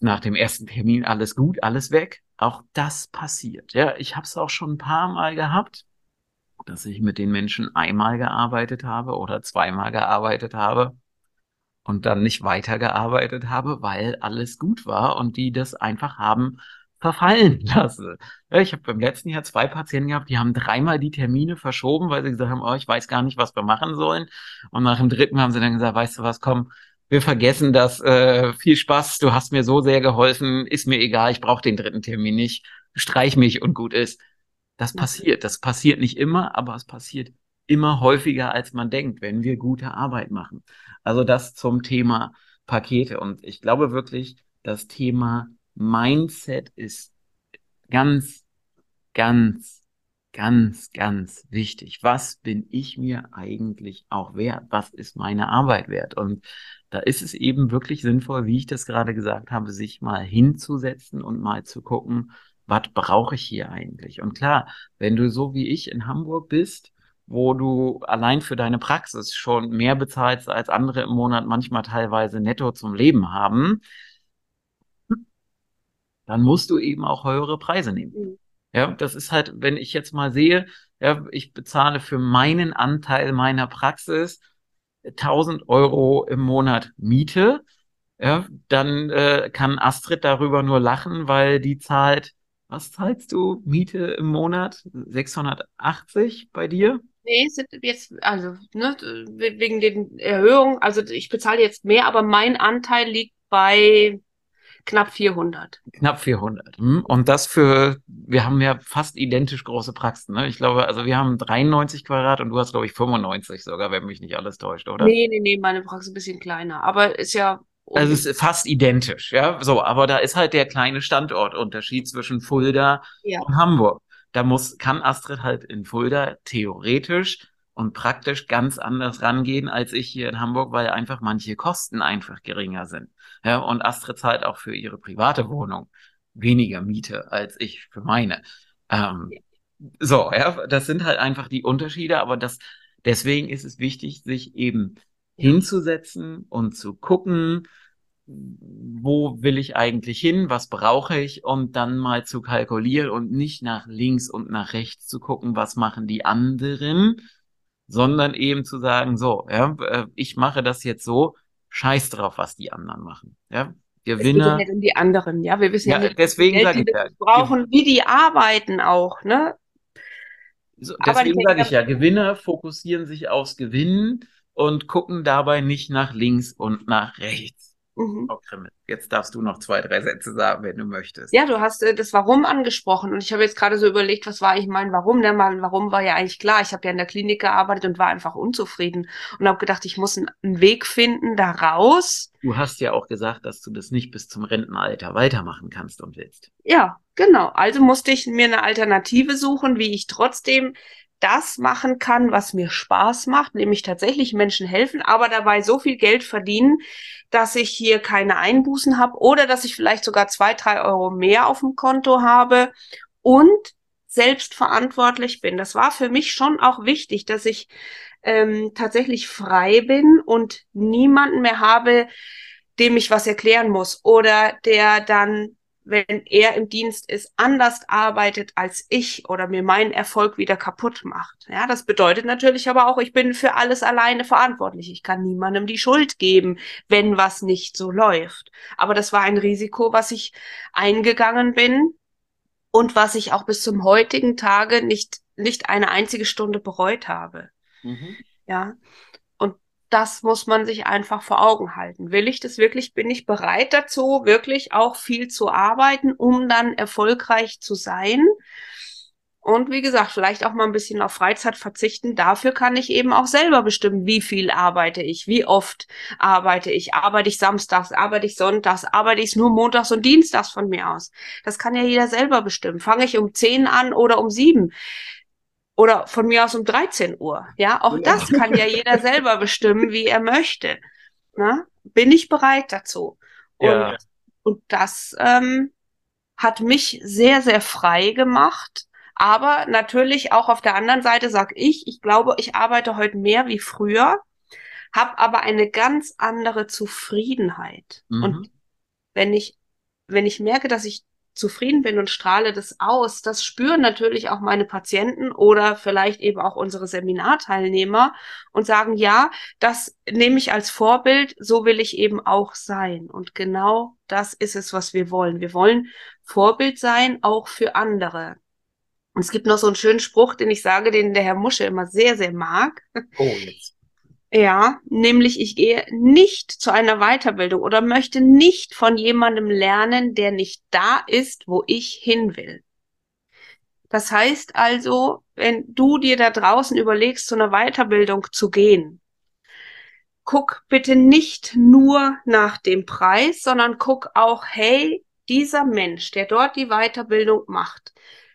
nach dem ersten Termin alles gut, alles weg. Auch das passiert. Ja, ich habe es auch schon ein paar Mal gehabt dass ich mit den Menschen einmal gearbeitet habe oder zweimal gearbeitet habe und dann nicht weitergearbeitet habe, weil alles gut war und die das einfach haben verfallen lassen. Ich habe beim letzten Jahr zwei Patienten gehabt, die haben dreimal die Termine verschoben, weil sie gesagt haben, oh, ich weiß gar nicht, was wir machen sollen. Und nach dem dritten haben sie dann gesagt, weißt du was, komm, wir vergessen das. Äh, viel Spaß, du hast mir so sehr geholfen, ist mir egal, ich brauche den dritten Termin nicht. Streich mich und gut ist. Das passiert. Das passiert nicht immer, aber es passiert immer häufiger, als man denkt, wenn wir gute Arbeit machen. Also das zum Thema Pakete. Und ich glaube wirklich, das Thema Mindset ist ganz, ganz, ganz, ganz wichtig. Was bin ich mir eigentlich auch wert? Was ist meine Arbeit wert? Und da ist es eben wirklich sinnvoll, wie ich das gerade gesagt habe, sich mal hinzusetzen und mal zu gucken, was brauche ich hier eigentlich? Und klar, wenn du so wie ich in Hamburg bist, wo du allein für deine Praxis schon mehr bezahlst als andere im Monat, manchmal teilweise netto zum Leben haben, dann musst du eben auch höhere Preise nehmen. Mhm. Ja, das ist halt, wenn ich jetzt mal sehe, ja, ich bezahle für meinen Anteil meiner Praxis 1000 Euro im Monat Miete, ja, dann äh, kann Astrid darüber nur lachen, weil die zahlt Was zahlst du Miete im Monat? 680 bei dir? Nee, sind jetzt, also, ne, wegen den Erhöhungen, also ich bezahle jetzt mehr, aber mein Anteil liegt bei knapp 400. Knapp 400. Hm? Und das für, wir haben ja fast identisch große Praxen. Ne? Ich glaube, also wir haben 93 Quadrat und du hast, glaube ich, 95 sogar, wenn mich nicht alles täuscht, oder? Nee, nee, nee, meine Praxis ist ein bisschen kleiner. Aber ist ja. Also es ist fast identisch, ja. So, aber da ist halt der kleine Standortunterschied zwischen Fulda ja. und Hamburg. Da muss, kann Astrid halt in Fulda theoretisch und praktisch ganz anders rangehen als ich hier in Hamburg, weil einfach manche Kosten einfach geringer sind. Ja, und Astrid zahlt auch für ihre private Wohnung weniger Miete als ich für meine. Ähm, so, ja, das sind halt einfach die Unterschiede, aber das, deswegen ist es wichtig, sich eben hinzusetzen und zu gucken, wo will ich eigentlich hin, was brauche ich, und dann mal zu kalkulieren und nicht nach links und nach rechts zu gucken, was machen die anderen, sondern eben zu sagen, so, ja, äh, ich mache das jetzt so, scheiß drauf, was die anderen machen. Ja, Gewinner. Es geht ja um die anderen, ja. Wir wissen ja, ja nicht, deswegen Geld, ich ja, brauchen, wie die arbeiten auch, ne? So, deswegen sage ich ja, Gewinner fokussieren sich aufs Gewinnen und gucken dabei nicht nach links und nach rechts. Mhm. Frau Krimmel, jetzt darfst du noch zwei, drei Sätze sagen, wenn du möchtest. Ja, du hast äh, das Warum angesprochen und ich habe jetzt gerade so überlegt, was war eigentlich mein Warum? Der mein Warum war ja eigentlich klar. Ich habe ja in der Klinik gearbeitet und war einfach unzufrieden und habe gedacht, ich muss einen, einen Weg finden da raus. Du hast ja auch gesagt, dass du das nicht bis zum Rentenalter weitermachen kannst und willst. Ja, genau. Also musste ich mir eine Alternative suchen, wie ich trotzdem das machen kann, was mir Spaß macht, nämlich tatsächlich Menschen helfen, aber dabei so viel Geld verdienen, dass ich hier keine Einbußen habe oder dass ich vielleicht sogar zwei, drei Euro mehr auf dem Konto habe und selbstverantwortlich bin. Das war für mich schon auch wichtig, dass ich ähm, tatsächlich frei bin und niemanden mehr habe, dem ich was erklären muss oder der dann wenn er im Dienst ist, anders arbeitet als ich oder mir meinen Erfolg wieder kaputt macht. Ja, das bedeutet natürlich aber auch, ich bin für alles alleine verantwortlich. Ich kann niemandem die Schuld geben, wenn was nicht so läuft. Aber das war ein Risiko, was ich eingegangen bin und was ich auch bis zum heutigen Tage nicht, nicht eine einzige Stunde bereut habe. Mhm. Ja das muss man sich einfach vor Augen halten. Will ich das wirklich? Bin ich bereit dazu, wirklich auch viel zu arbeiten, um dann erfolgreich zu sein? Und wie gesagt, vielleicht auch mal ein bisschen auf Freizeit verzichten. Dafür kann ich eben auch selber bestimmen, wie viel arbeite ich, wie oft arbeite ich. Arbeite ich samstags, arbeite ich sonntags, arbeite ich nur montags und dienstags von mir aus. Das kann ja jeder selber bestimmen. Fange ich um zehn an oder um sieben? Oder von mir aus um 13 Uhr. Ja, auch ja. das kann ja jeder selber bestimmen, wie er möchte. Na? Bin ich bereit dazu? Ja. Und, und das ähm, hat mich sehr, sehr frei gemacht. Aber natürlich auch auf der anderen Seite sag ich, ich glaube, ich arbeite heute mehr wie früher, habe aber eine ganz andere Zufriedenheit. Mhm. Und wenn ich, wenn ich merke, dass ich zufrieden bin und strahle das aus. Das spüren natürlich auch meine Patienten oder vielleicht eben auch unsere Seminarteilnehmer und sagen, ja, das nehme ich als Vorbild, so will ich eben auch sein. Und genau das ist es, was wir wollen. Wir wollen Vorbild sein, auch für andere. Und es gibt noch so einen schönen Spruch, den ich sage, den der Herr Musche immer sehr, sehr mag. Oh, jetzt ja, nämlich ich gehe nicht zu einer Weiterbildung oder möchte nicht von jemandem lernen, der nicht da ist, wo ich hin will. Das heißt also, wenn du dir da draußen überlegst, zu einer Weiterbildung zu gehen, guck bitte nicht nur nach dem Preis, sondern guck auch, hey, dieser Mensch, der dort die Weiterbildung macht,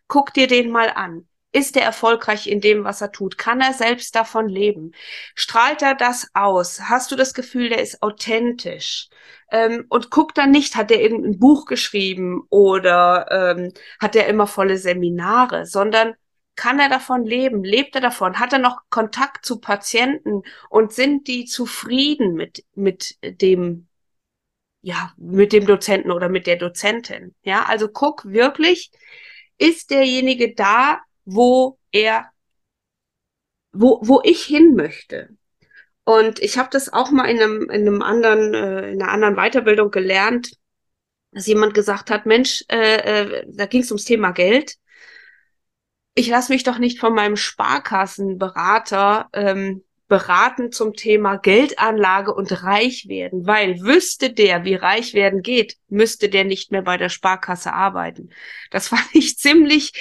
guck dir den mal an. Ist er erfolgreich in dem, was er tut? Kann er selbst davon leben? Strahlt er das aus? Hast du das Gefühl, der ist authentisch? Ähm, und guck dann nicht, hat er irgendein Buch geschrieben oder ähm, hat er immer volle Seminare, sondern kann er davon leben? Lebt er davon? Hat er noch Kontakt zu Patienten und sind die zufrieden mit, mit dem, ja, mit dem Dozenten oder mit der Dozentin? Ja, also guck wirklich, ist derjenige da, wo er, wo, wo ich hin möchte. Und ich habe das auch mal in einem, in einem anderen, äh, in einer anderen Weiterbildung gelernt. dass jemand gesagt hat, Mensch, äh, äh, da ging es ums Thema Geld. Ich lasse mich doch nicht von meinem Sparkassenberater ähm, beraten zum Thema Geldanlage und reich werden, weil wüsste der, wie reich werden geht, müsste der nicht mehr bei der Sparkasse arbeiten. Das fand ich ziemlich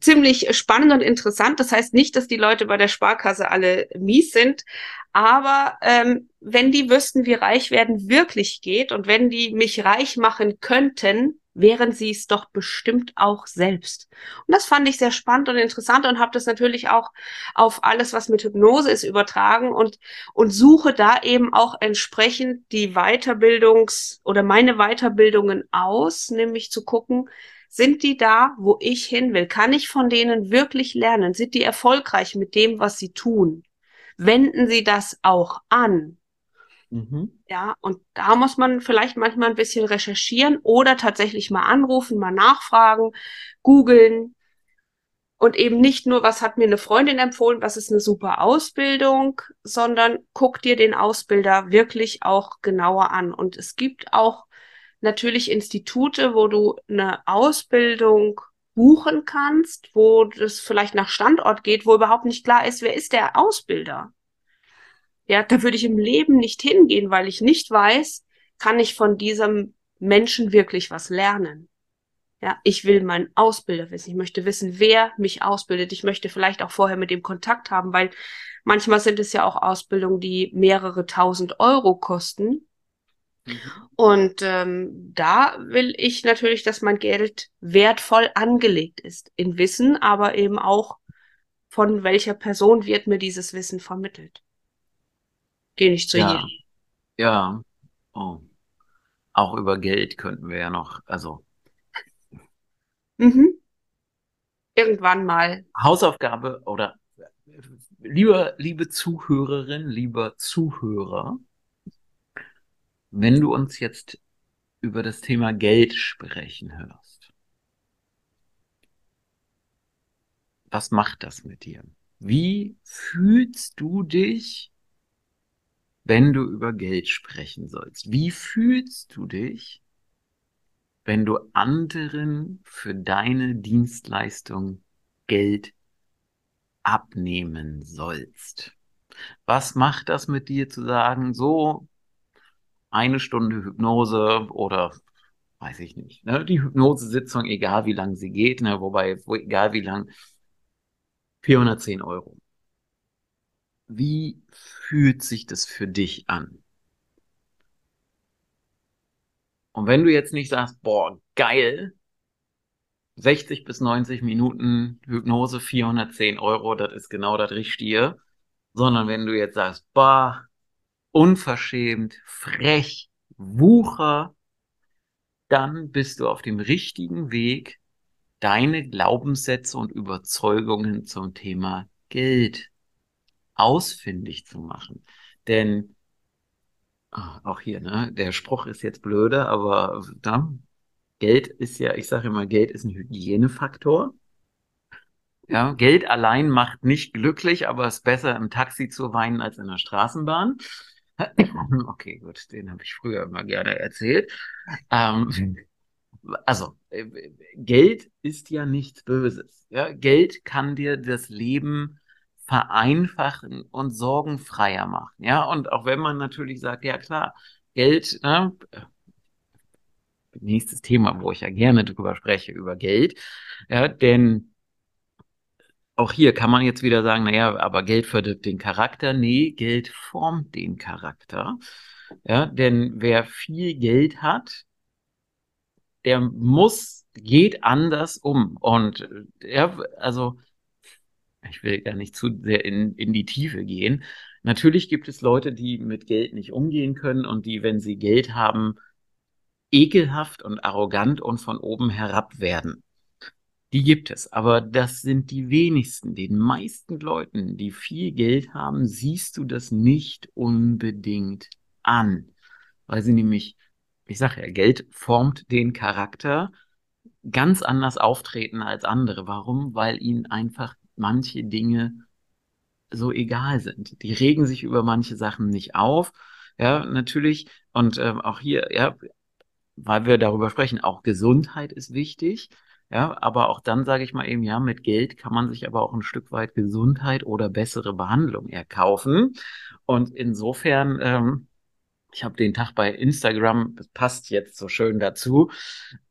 ziemlich spannend und interessant. Das heißt nicht, dass die Leute bei der Sparkasse alle mies sind, aber ähm, wenn die wüssten, wie reich werden wirklich geht und wenn die mich reich machen könnten, wären sie es doch bestimmt auch selbst. Und das fand ich sehr spannend und interessant und habe das natürlich auch auf alles, was mit Hypnose ist, übertragen und, und suche da eben auch entsprechend die Weiterbildungs- oder meine Weiterbildungen aus, nämlich zu gucken, sind die da, wo ich hin will? Kann ich von denen wirklich lernen? Sind die erfolgreich mit dem, was sie tun? Wenden sie das auch an? Mhm. Ja, und da muss man vielleicht manchmal ein bisschen recherchieren oder tatsächlich mal anrufen, mal nachfragen, googeln und eben nicht nur, was hat mir eine Freundin empfohlen, was ist eine super Ausbildung, sondern guck dir den Ausbilder wirklich auch genauer an. Und es gibt auch natürlich Institute, wo du eine Ausbildung buchen kannst, wo das vielleicht nach Standort geht, wo überhaupt nicht klar ist, wer ist der Ausbilder. Ja, da würde ich im Leben nicht hingehen, weil ich nicht weiß, kann ich von diesem Menschen wirklich was lernen. Ja, ich will meinen Ausbilder wissen. Ich möchte wissen, wer mich ausbildet. Ich möchte vielleicht auch vorher mit dem Kontakt haben, weil manchmal sind es ja auch Ausbildungen, die mehrere tausend Euro kosten. Mhm. Und ähm, da will ich natürlich, dass mein Geld wertvoll angelegt ist. In Wissen, aber eben auch von welcher Person wird mir dieses Wissen vermittelt. Geh nicht zu ja. jedem. Ja. Oh. Auch über Geld könnten wir ja noch, also. Mhm. Irgendwann mal. Hausaufgabe oder lieber, liebe Zuhörerin, lieber Zuhörer, wenn du uns jetzt über das Thema Geld sprechen hörst, was macht das mit dir? Wie fühlst du dich wenn du über Geld sprechen sollst? Wie fühlst du dich, wenn du anderen für deine Dienstleistung Geld abnehmen sollst? Was macht das mit dir zu sagen, so eine Stunde Hypnose oder weiß ich nicht, ne? die Hypnosesitzung, egal wie lang sie geht, ne? wobei, wo, egal wie lang, 410 Euro. Wie fühlt sich das für dich an? Und wenn du jetzt nicht sagst, boah, geil, 60 bis 90 Minuten Hypnose, 410 Euro, das ist genau das Richtige, sondern wenn du jetzt sagst, boah, unverschämt, frech, Wucher, dann bist du auf dem richtigen Weg, deine Glaubenssätze und Überzeugungen zum Thema Geld ausfindig zu machen. Denn ah, auch hier, ne, der Spruch ist jetzt blöde, aber da, Geld ist ja, ich sage immer, Geld ist ein Hygienefaktor. Ja, Geld allein macht nicht glücklich, aber es ist besser im Taxi zu weinen als in der Straßenbahn. Okay, gut, den habe ich früher immer gerne erzählt. Ähm, also, äh, Geld ist ja nichts Böses. Ja, Geld kann dir das Leben vereinfachen und sorgenfreier machen. Ja, und auch wenn man natürlich sagt, ja klar, Geld, ne, nächstes Thema, wo ich ja gerne drüber spreche, über Geld, ja, denn auch hier kann man jetzt wieder sagen, naja, aber Geld verdirbt den Charakter. Nee, Geld formt den Charakter. Ja, denn wer viel Geld hat, der muss, geht anders um. Und ja, also ich will gar nicht zu sehr in, in die Tiefe gehen. Natürlich gibt es Leute, die mit Geld nicht umgehen können und die, wenn sie Geld haben, ekelhaft und arrogant und von oben herab werden. Die gibt es, aber das sind die wenigsten. Den meisten Leuten, die viel Geld haben, siehst du das nicht unbedingt an, weil sie nämlich, ich sage ja, Geld formt den Charakter, ganz anders auftreten als andere. Warum? Weil ihnen einfach manche Dinge so egal sind. Die regen sich über manche Sachen nicht auf. Ja, natürlich. Und ähm, auch hier, ja, weil wir darüber sprechen, auch Gesundheit ist wichtig. Ja, aber auch dann sage ich mal eben, ja, mit Geld kann man sich aber auch ein Stück weit Gesundheit oder bessere Behandlung erkaufen. Und insofern, ähm, ich habe den Tag bei Instagram, das passt jetzt so schön dazu,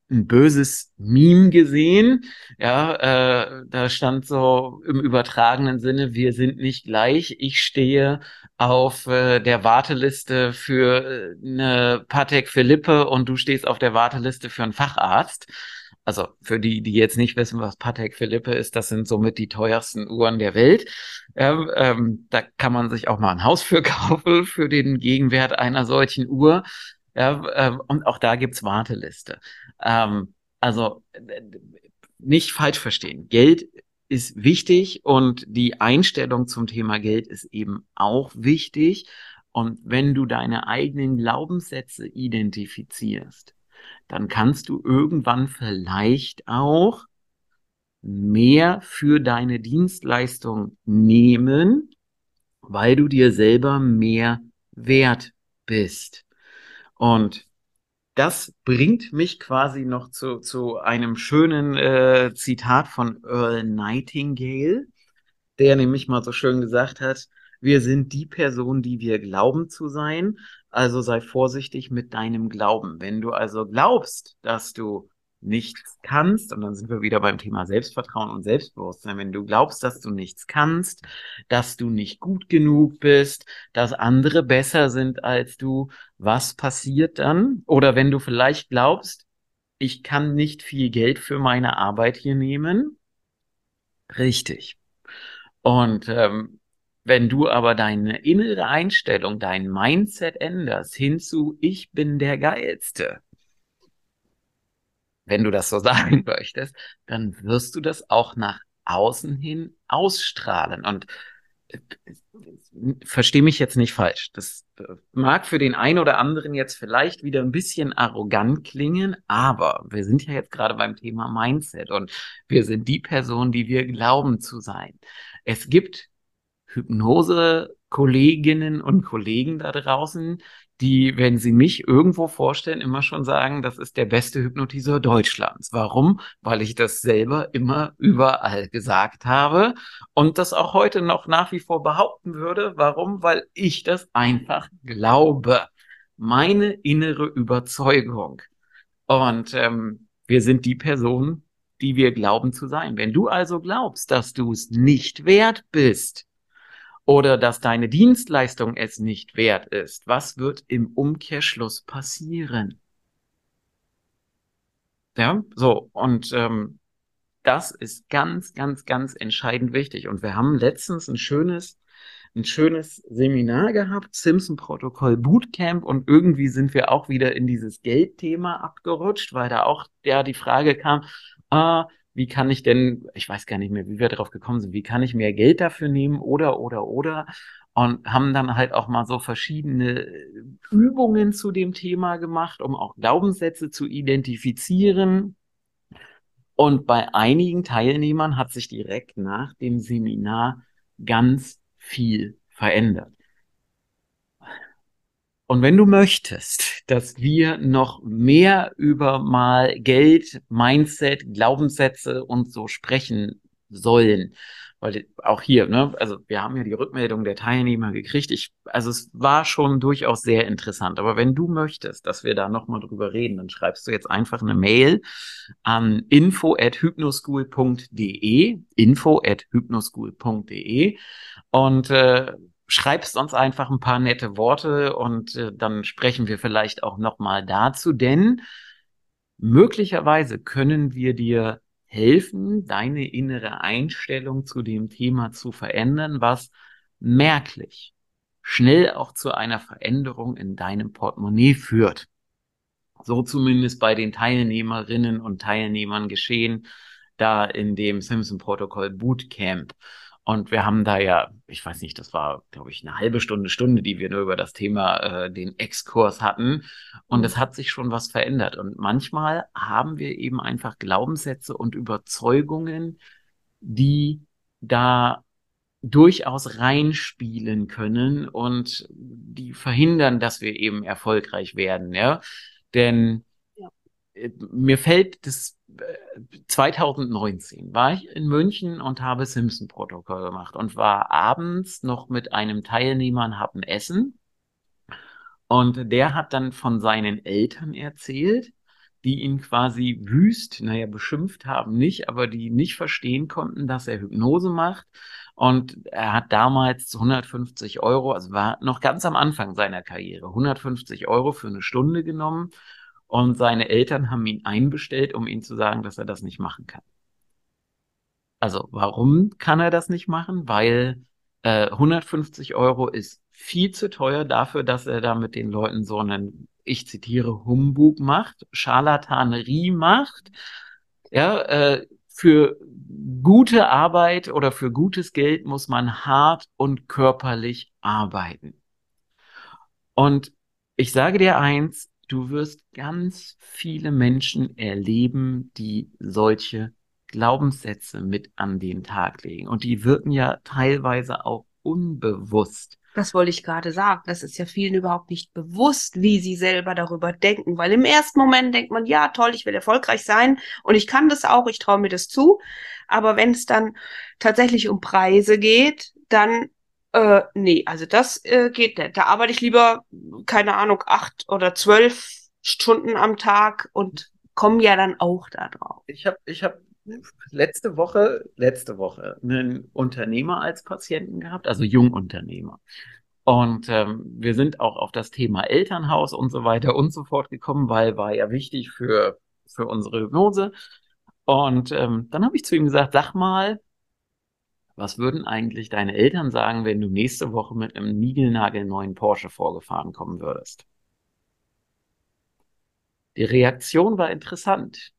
ein böses Meme gesehen. Ja, äh, da stand so im übertragenen Sinne, wir sind nicht gleich. Ich stehe auf äh, der Warteliste für äh, eine Patek Philippe und du stehst auf der Warteliste für einen Facharzt also für die, die jetzt nicht wissen, was Patek Philippe ist, das sind somit die teuersten Uhren der Welt. Ähm, ähm, da kann man sich auch mal ein Haus für kaufen, für den Gegenwert einer solchen Uhr. Ja, ähm, und auch da gibt's Warteliste. Ähm, also nicht falsch verstehen. Geld ist wichtig und die Einstellung zum Thema Geld ist eben auch wichtig. Und wenn du deine eigenen Glaubenssätze identifizierst, dann kannst du irgendwann vielleicht auch mehr für deine Dienstleistung nehmen, weil du dir selber mehr wert bist. Und das bringt mich quasi noch zu, zu einem schönen äh, Zitat von Earl Nightingale, der nämlich mal so schön gesagt hat, wir sind die Person, die wir glauben zu sein. Also sei vorsichtig mit deinem Glauben. Wenn du also glaubst, dass du nichts kannst, und dann sind wir wieder beim Thema Selbstvertrauen und Selbstbewusstsein, wenn du glaubst, dass du nichts kannst, dass du nicht gut genug bist, dass andere besser sind als du, was passiert dann? Oder wenn du vielleicht glaubst, ich kann nicht viel Geld für meine Arbeit hier nehmen, richtig. Und ähm, wenn du aber deine innere Einstellung, dein Mindset änderst hinzu, ich bin der Geilste, wenn du das so sagen möchtest, dann wirst du das auch nach außen hin ausstrahlen. Und äh, verstehe mich jetzt nicht falsch. Das äh, mag für den einen oder anderen jetzt vielleicht wieder ein bisschen arrogant klingen, aber wir sind ja jetzt gerade beim Thema Mindset und wir sind die Person, die wir glauben zu sein. Es gibt Hypnose-Kolleginnen und Kollegen da draußen, die, wenn sie mich irgendwo vorstellen, immer schon sagen, das ist der beste Hypnotiseur Deutschlands. Warum? Weil ich das selber immer überall gesagt habe und das auch heute noch nach wie vor behaupten würde. Warum? Weil ich das einfach glaube. Meine innere Überzeugung. Und ähm, wir sind die Person, die wir glauben zu sein. Wenn du also glaubst, dass du es nicht wert bist, oder dass deine Dienstleistung es nicht wert ist, was wird im Umkehrschluss passieren? Ja, so, und ähm, das ist ganz, ganz, ganz entscheidend wichtig. Und wir haben letztens ein schönes, ein schönes Seminar gehabt, Simpson-Protokoll Bootcamp, und irgendwie sind wir auch wieder in dieses Geldthema abgerutscht, weil da auch ja die Frage kam, ah, wie kann ich denn, ich weiß gar nicht mehr, wie wir darauf gekommen sind, wie kann ich mehr Geld dafür nehmen oder, oder, oder. Und haben dann halt auch mal so verschiedene Übungen zu dem Thema gemacht, um auch Glaubenssätze zu identifizieren. Und bei einigen Teilnehmern hat sich direkt nach dem Seminar ganz viel verändert. Und wenn du möchtest, dass wir noch mehr über mal Geld, Mindset, Glaubenssätze und so sprechen sollen, weil auch hier, ne, also wir haben ja die Rückmeldung der Teilnehmer gekriegt. Ich, also es war schon durchaus sehr interessant. Aber wenn du möchtest, dass wir da nochmal drüber reden, dann schreibst du jetzt einfach eine Mail an info at hypnoschool.de, info at hypnoschool.de und äh, schreibst uns einfach ein paar nette Worte und äh, dann sprechen wir vielleicht auch nochmal dazu, denn möglicherweise können wir dir helfen, deine innere Einstellung zu dem Thema zu verändern, was merklich schnell auch zu einer Veränderung in deinem Portemonnaie führt. So zumindest bei den Teilnehmerinnen und Teilnehmern geschehen, da in dem Simpson-Protokoll Bootcamp. Und wir haben da ja, ich weiß nicht, das war, glaube ich, eine halbe Stunde, Stunde, die wir nur über das Thema äh, den Exkurs hatten. Und es hat sich schon was verändert. Und manchmal haben wir eben einfach Glaubenssätze und Überzeugungen, die da durchaus reinspielen können und die verhindern, dass wir eben erfolgreich werden, ja. Denn ja. mir fällt das 2019 war ich in München und habe Simpson-Protokoll gemacht und war abends noch mit einem Teilnehmer und habe ein Essen. Und der hat dann von seinen Eltern erzählt, die ihn quasi wüst, naja, beschimpft haben nicht, aber die nicht verstehen konnten, dass er Hypnose macht. Und er hat damals 150 Euro, also war noch ganz am Anfang seiner Karriere, 150 Euro für eine Stunde genommen und seine Eltern haben ihn einbestellt, um ihm zu sagen, dass er das nicht machen kann. Also warum kann er das nicht machen? Weil äh, 150 Euro ist viel zu teuer dafür, dass er da mit den Leuten so einen, ich zitiere, Humbug macht, Scharlatanerie macht. Ja, äh, für gute Arbeit oder für gutes Geld muss man hart und körperlich arbeiten. Und ich sage dir eins, du wirst ganz viele Menschen erleben, die solche Glaubenssätze mit an den Tag legen. Und die wirken ja teilweise auch unbewusst. Das wollte ich gerade sagen. Das ist ja vielen überhaupt nicht bewusst, wie sie selber darüber denken. Weil im ersten Moment denkt man, ja, toll, ich will erfolgreich sein und ich kann das auch, ich traue mir das zu. Aber wenn es dann tatsächlich um Preise geht, dann äh, nee, also das äh, geht nicht. Da arbeite ich lieber, keine Ahnung, acht oder zwölf Stunden am Tag und komme ja dann auch da drauf. Ich habe ich hab letzte Woche, letzte Woche einen Unternehmer als Patienten gehabt, also Jungunternehmer. Und ähm, wir sind auch auf das Thema Elternhaus und so weiter und so fort gekommen, weil war ja wichtig für, für unsere Hypnose. Und ähm, dann habe ich zu ihm gesagt, sag mal, was würden eigentlich deine Eltern sagen, wenn du nächste Woche mit einem niegelnagelneuen Porsche vorgefahren kommen würdest? Die Reaktion war interessant.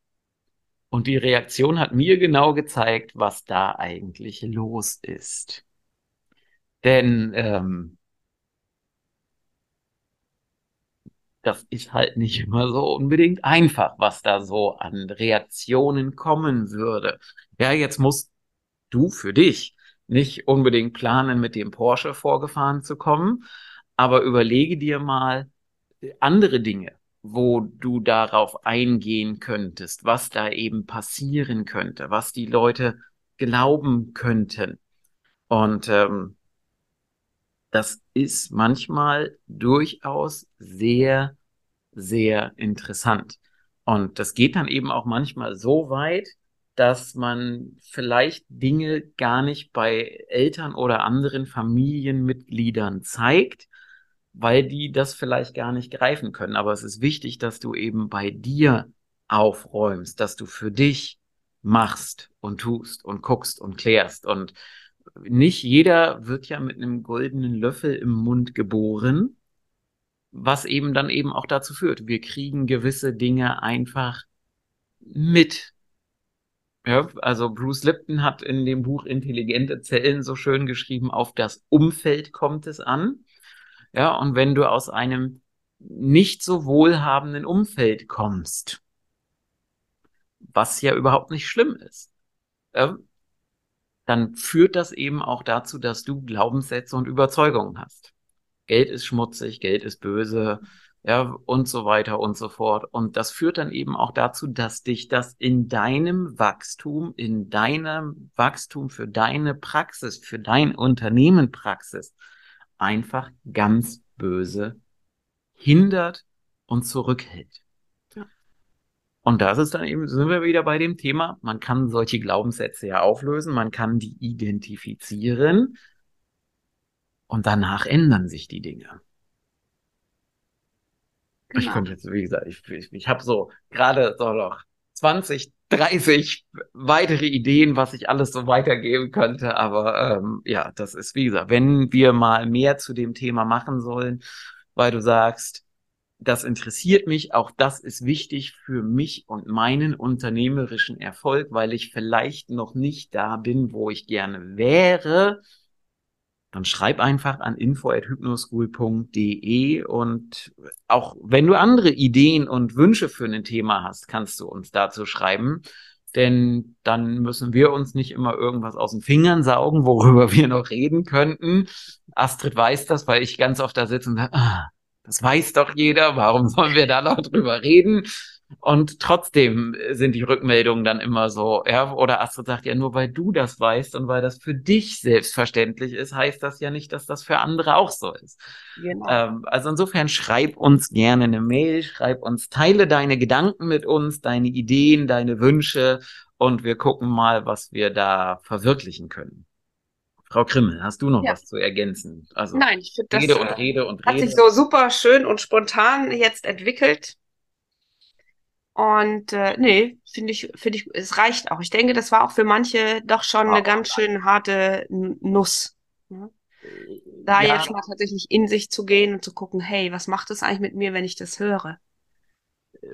Und die Reaktion hat mir genau gezeigt, was da eigentlich los ist. Denn ähm, das ist halt nicht immer so unbedingt einfach, was da so an Reaktionen kommen würde. Ja, jetzt musst du für dich nicht unbedingt planen, mit dem Porsche vorgefahren zu kommen, aber überlege dir mal andere Dinge, wo du darauf eingehen könntest, was da eben passieren könnte, was die Leute glauben könnten. Und ähm, das ist manchmal durchaus sehr, sehr interessant. Und das geht dann eben auch manchmal so weit, dass man vielleicht Dinge gar nicht bei Eltern oder anderen Familienmitgliedern zeigt, weil die das vielleicht gar nicht greifen können. Aber es ist wichtig, dass du eben bei dir aufräumst, dass du für dich machst und tust und guckst und klärst. Und nicht jeder wird ja mit einem goldenen Löffel im Mund geboren, was eben dann eben auch dazu führt. Wir kriegen gewisse Dinge einfach mit. Ja, also Bruce Lipton hat in dem Buch Intelligente Zellen so schön geschrieben, auf das Umfeld kommt es an. Ja, und wenn du aus einem nicht so wohlhabenden Umfeld kommst, was ja überhaupt nicht schlimm ist, äh, dann führt das eben auch dazu, dass du Glaubenssätze und Überzeugungen hast. Geld ist schmutzig, Geld ist böse, ja, und so weiter und so fort. Und das führt dann eben auch dazu, dass dich das in deinem Wachstum, in deinem Wachstum für deine Praxis, für dein Unternehmen Praxis einfach ganz böse hindert und zurückhält. Ja. Und das ist dann eben, sind wir wieder bei dem Thema, man kann solche Glaubenssätze ja auflösen, man kann die identifizieren und danach ändern sich die Dinge. Genau. Ich könnte jetzt, wie gesagt, ich, ich, ich habe so gerade so noch 20, 30 weitere Ideen, was ich alles so weitergeben könnte. Aber ähm, ja, das ist, wie gesagt, wenn wir mal mehr zu dem Thema machen sollen, weil du sagst, das interessiert mich, auch das ist wichtig für mich und meinen unternehmerischen Erfolg, weil ich vielleicht noch nicht da bin, wo ich gerne wäre, dann schreib einfach an info@hypnoschool.de und auch wenn du andere Ideen und Wünsche für ein Thema hast, kannst du uns dazu schreiben, denn dann müssen wir uns nicht immer irgendwas aus den Fingern saugen, worüber wir noch reden könnten. Astrid weiß das, weil ich ganz oft da sitze und sage, ah, das weiß doch jeder, warum sollen wir da noch drüber reden? Und trotzdem sind die Rückmeldungen dann immer so, ja, oder Astrid sagt ja, nur weil du das weißt und weil das für dich selbstverständlich ist, heißt das ja nicht, dass das für andere auch so ist. Genau. Ähm, also insofern schreib uns gerne eine Mail, schreib uns, teile deine Gedanken mit uns, deine Ideen, deine Wünsche und wir gucken mal, was wir da verwirklichen können. Frau Krimmel, hast du noch ja. was zu ergänzen? Also Nein, ich finde das Rede und Rede und hat Rede. sich so super schön und spontan jetzt entwickelt. Und äh, nee, finde ich, finde ich, es reicht auch. Ich denke, das war auch für manche doch schon oh, eine ganz schön harte Nuss. Ne? Da ja. jetzt mal tatsächlich in sich zu gehen und zu gucken, hey, was macht das eigentlich mit mir, wenn ich das höre?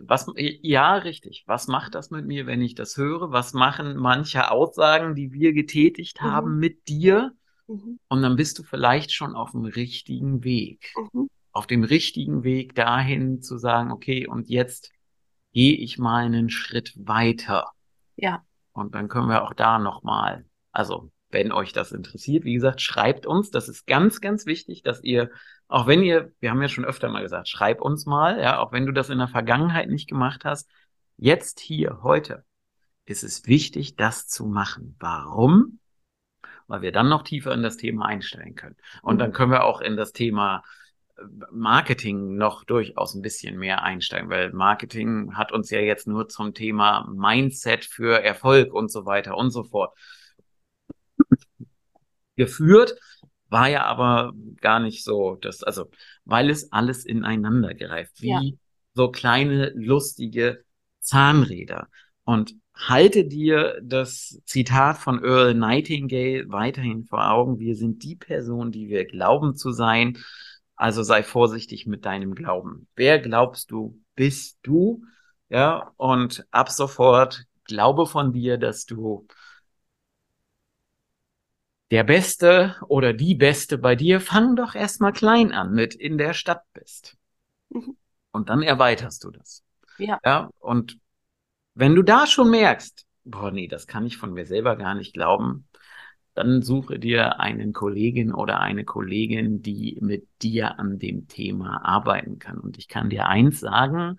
Was, ja, richtig. Was macht das mit mir, wenn ich das höre? Was machen manche Aussagen, die wir getätigt mhm. haben mit dir? Mhm. Und dann bist du vielleicht schon auf dem richtigen Weg. Mhm. Auf dem richtigen Weg dahin zu sagen, okay, und jetzt gehe ich mal einen Schritt weiter. Ja. Und dann können wir auch da nochmal, also wenn euch das interessiert, wie gesagt, schreibt uns. Das ist ganz, ganz wichtig, dass ihr, auch wenn ihr, wir haben ja schon öfter mal gesagt, schreib uns mal, ja, auch wenn du das in der Vergangenheit nicht gemacht hast, jetzt hier, heute, ist es wichtig, das zu machen. Warum? Weil wir dann noch tiefer in das Thema einsteigen können. Und mhm. dann können wir auch in das Thema Marketing noch durchaus ein bisschen mehr einsteigen, weil Marketing hat uns ja jetzt nur zum Thema Mindset für Erfolg und so weiter und so fort geführt, war ja aber gar nicht so, das, also, weil es alles ineinander greift, wie ja. so kleine lustige Zahnräder. Und halte dir das Zitat von Earl Nightingale weiterhin vor Augen. Wir sind die Person, die wir glauben zu sein. Also sei vorsichtig mit deinem Glauben. Wer glaubst du, bist du? Ja, und ab sofort glaube von dir, dass du der Beste oder die Beste bei dir. Fang doch erstmal klein an mit in der Stadt bist. Mhm. Und dann erweiterst du das. Ja. Ja, und wenn du da schon merkst, boah, nee, das kann ich von mir selber gar nicht glauben, dann suche dir einen Kollegen oder eine Kollegin, die mit dir an dem Thema arbeiten kann. Und ich kann dir eins sagen,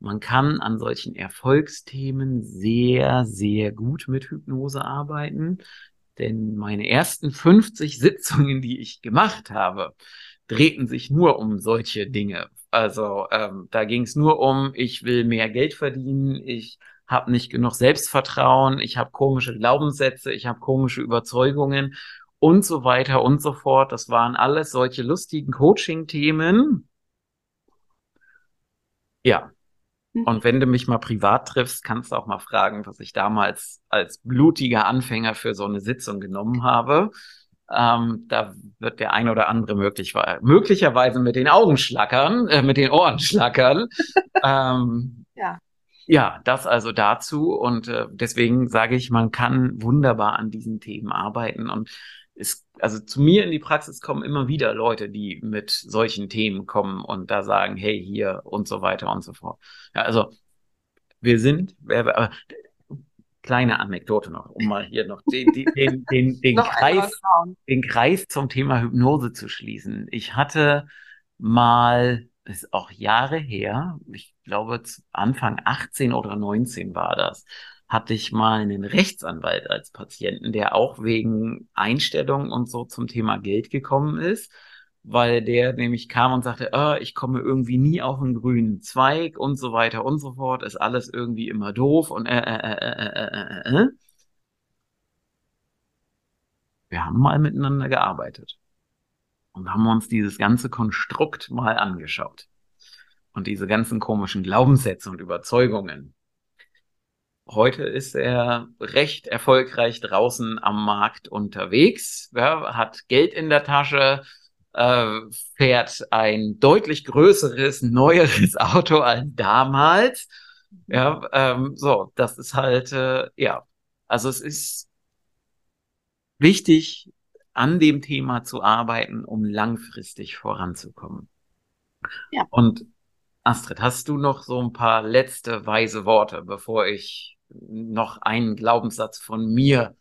man kann an solchen Erfolgsthemen sehr, sehr gut mit Hypnose arbeiten. Denn meine ersten 50 Sitzungen, die ich gemacht habe, drehten sich nur um solche Dinge. Also ähm, da ging es nur um, ich will mehr Geld verdienen, ich habe nicht genug Selbstvertrauen, ich habe komische Glaubenssätze, ich habe komische Überzeugungen und so weiter und so fort. Das waren alles solche lustigen Coaching-Themen. Ja. Mhm. Und wenn du mich mal privat triffst, kannst du auch mal fragen, was ich damals als blutiger Anfänger für so eine Sitzung genommen habe. Ähm, da wird der ein oder andere möglich, möglicherweise mit den Augen schlackern, äh, mit den Ohren schlackern. ähm, ja. Ja, das also dazu. Und äh, deswegen sage ich, man kann wunderbar an diesen Themen arbeiten. Und es, also zu mir in die Praxis kommen immer wieder Leute, die mit solchen Themen kommen und da sagen, hey, hier und so weiter und so fort. Ja, also wir sind, äh, kleine Anekdote noch, um mal hier noch den, den, den, den, den Kreis, den Kreis zum Thema Hypnose zu schließen. Ich hatte mal ist auch Jahre her, ich glaube Anfang 18 oder 19 war das, hatte ich mal einen Rechtsanwalt als Patienten, der auch wegen Einstellung und so zum Thema Geld gekommen ist, weil der nämlich kam und sagte, oh, ich komme irgendwie nie auf einen grünen Zweig und so weiter und so fort, ist alles irgendwie immer doof und äh, äh, äh, äh, äh, äh. Wir haben mal miteinander gearbeitet und haben uns dieses ganze Konstrukt mal angeschaut. Und diese ganzen komischen Glaubenssätze und Überzeugungen. Heute ist er recht erfolgreich draußen am Markt unterwegs, ja, hat Geld in der Tasche, äh, fährt ein deutlich größeres, neueres Auto als damals. Ja, ähm, so, das ist halt, äh, ja, also es ist wichtig, an dem Thema zu arbeiten, um langfristig voranzukommen. Ja. Und Astrid, hast du noch so ein paar letzte weise Worte, bevor ich noch einen Glaubenssatz von mir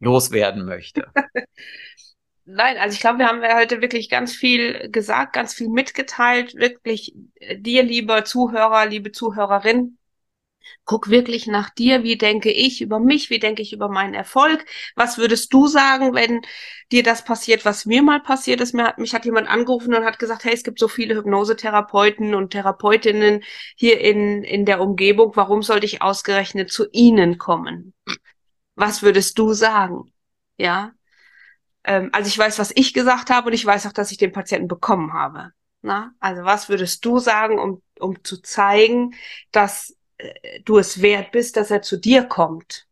loswerden möchte? Nein, also ich glaube, wir haben heute wirklich ganz viel gesagt, ganz viel mitgeteilt. Wirklich äh, dir, lieber Zuhörer, liebe Zuhörerin, Guck wirklich nach dir, wie denke ich über mich, wie denke ich über meinen Erfolg. Was würdest du sagen, wenn dir das passiert, was mir mal passiert ist? Mir hat, mich hat jemand angerufen und hat gesagt, hey, es gibt so viele Hypnosetherapeuten und Therapeutinnen hier in, in der Umgebung. Warum sollte ich ausgerechnet zu ihnen kommen? Was würdest du sagen? Ja. Ähm, also ich weiß, was ich gesagt habe und ich weiß auch, dass ich den Patienten bekommen habe. Na? Also was würdest du sagen, um, um zu zeigen, dass du es wert bist, dass er zu dir kommt.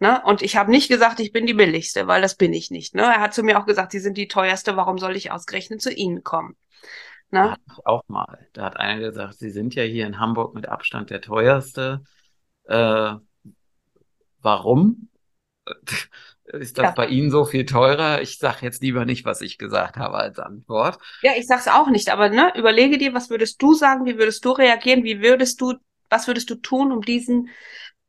Ne? Und ich habe nicht gesagt, ich bin die billigste, weil das bin ich nicht. Ne? Er hat zu mir auch gesagt, Sie sind die teuerste, warum soll ich ausgerechnet zu Ihnen kommen? Ne? Auch mal. Da hat einer gesagt, Sie sind ja hier in Hamburg mit Abstand der teuerste. Äh, warum? Ist das ja. bei Ihnen so viel teurer? Ich sage jetzt lieber nicht, was ich gesagt habe als Antwort. Ja, ich sag's auch nicht, aber ne, überlege dir, was würdest du sagen, wie würdest du reagieren, wie würdest du was würdest du tun, um diesen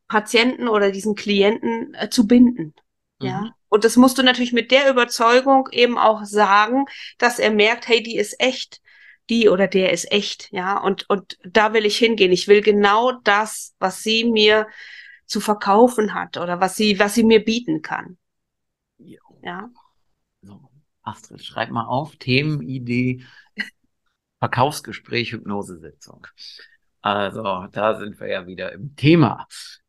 Patienten oder diesen Klienten äh, zu binden? Ja. Mhm. Und das musst du natürlich mit der Überzeugung eben auch sagen, dass er merkt, hey, die ist echt. Die oder der ist echt, ja. Und, und da will ich hingehen. Ich will genau das, was sie mir zu verkaufen hat oder was sie, was sie mir bieten kann. Jo. Ja. So, Astrid, schreib mal auf. Themenidee. Verkaufsgespräch, Hypnosesitzung. Also da sind wir ja wieder im Thema.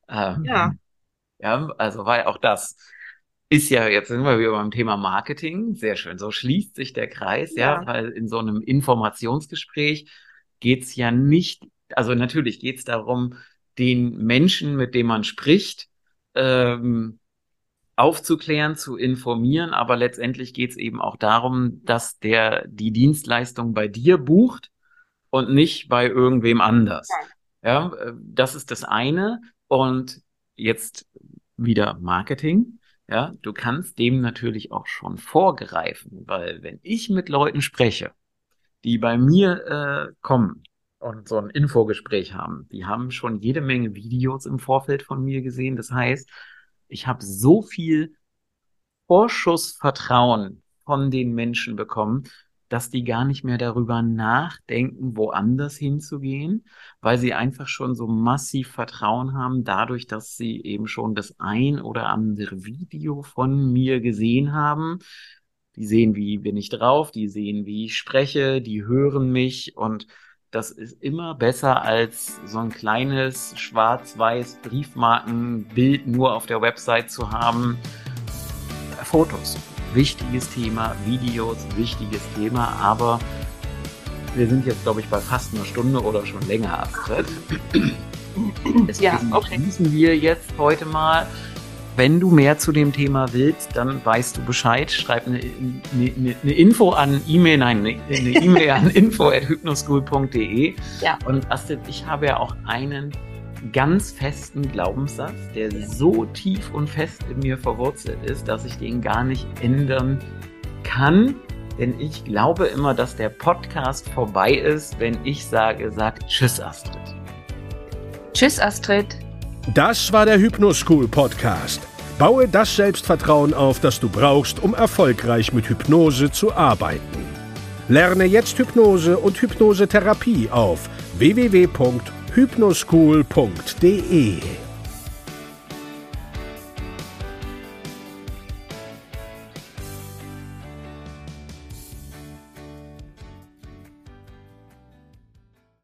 Ähm, ja. Ja, also weil auch das ist ja, jetzt sind wir wieder beim Thema Marketing. Sehr schön. So schließt sich der Kreis, ja, ja weil in so einem Informationsgespräch geht's ja nicht, also natürlich geht's darum, den Menschen, mit dem man spricht, ähm, aufzuklären, zu informieren, aber letztendlich geht's eben auch darum, dass der die Dienstleistung bei dir bucht und nicht bei irgendwem anders. Ja, äh, das ist das eine. Und jetzt wieder Marketing. Ja, du kannst dem natürlich auch schon vorgreifen, weil wenn ich mit Leuten spreche, die bei mir äh, kommen und so ein Infogespräch haben, die haben schon jede Menge Videos im Vorfeld von mir gesehen. Das heißt, ich habe so viel Vorschussvertrauen von den Menschen bekommen, dass die gar nicht mehr darüber nachdenken, woanders hinzugehen, weil sie einfach schon so massiv Vertrauen haben, dadurch, dass sie eben schon das ein oder andere Video von mir gesehen haben. Die sehen, wie bin ich drauf, die sehen, wie ich spreche, die hören mich und das ist immer besser als so ein kleines schwarz-weiß Briefmarkenbild nur auf der Website zu haben. Fotos wichtiges Thema, Videos, wichtiges Thema, aber wir sind jetzt, glaube ich, bei fast einer Stunde oder schon länger, Astrid. Deswegen ja, okay. schließen wir jetzt heute mal. Wenn du mehr zu dem Thema willst, dann weißt du Bescheid. Schreib eine, eine, eine Info an E-Mail, nein, eine E-Mail an info@hypnoschool.de. Ja. Und Astrid, ich habe ja auch einen ganz festen Glaubenssatz, der so tief und fest in mir verwurzelt ist, dass ich den gar nicht ändern kann. Denn ich glaube immer, dass der Podcast vorbei ist, wenn ich sage, sag Tschüss Astrid. Tschüss Astrid. Das war der Hypnoschool Podcast. Baue das Selbstvertrauen auf, das du brauchst, um erfolgreich mit Hypnose zu arbeiten. Lerne jetzt Hypnose und Hypnosetherapie auf www hypnoschool.de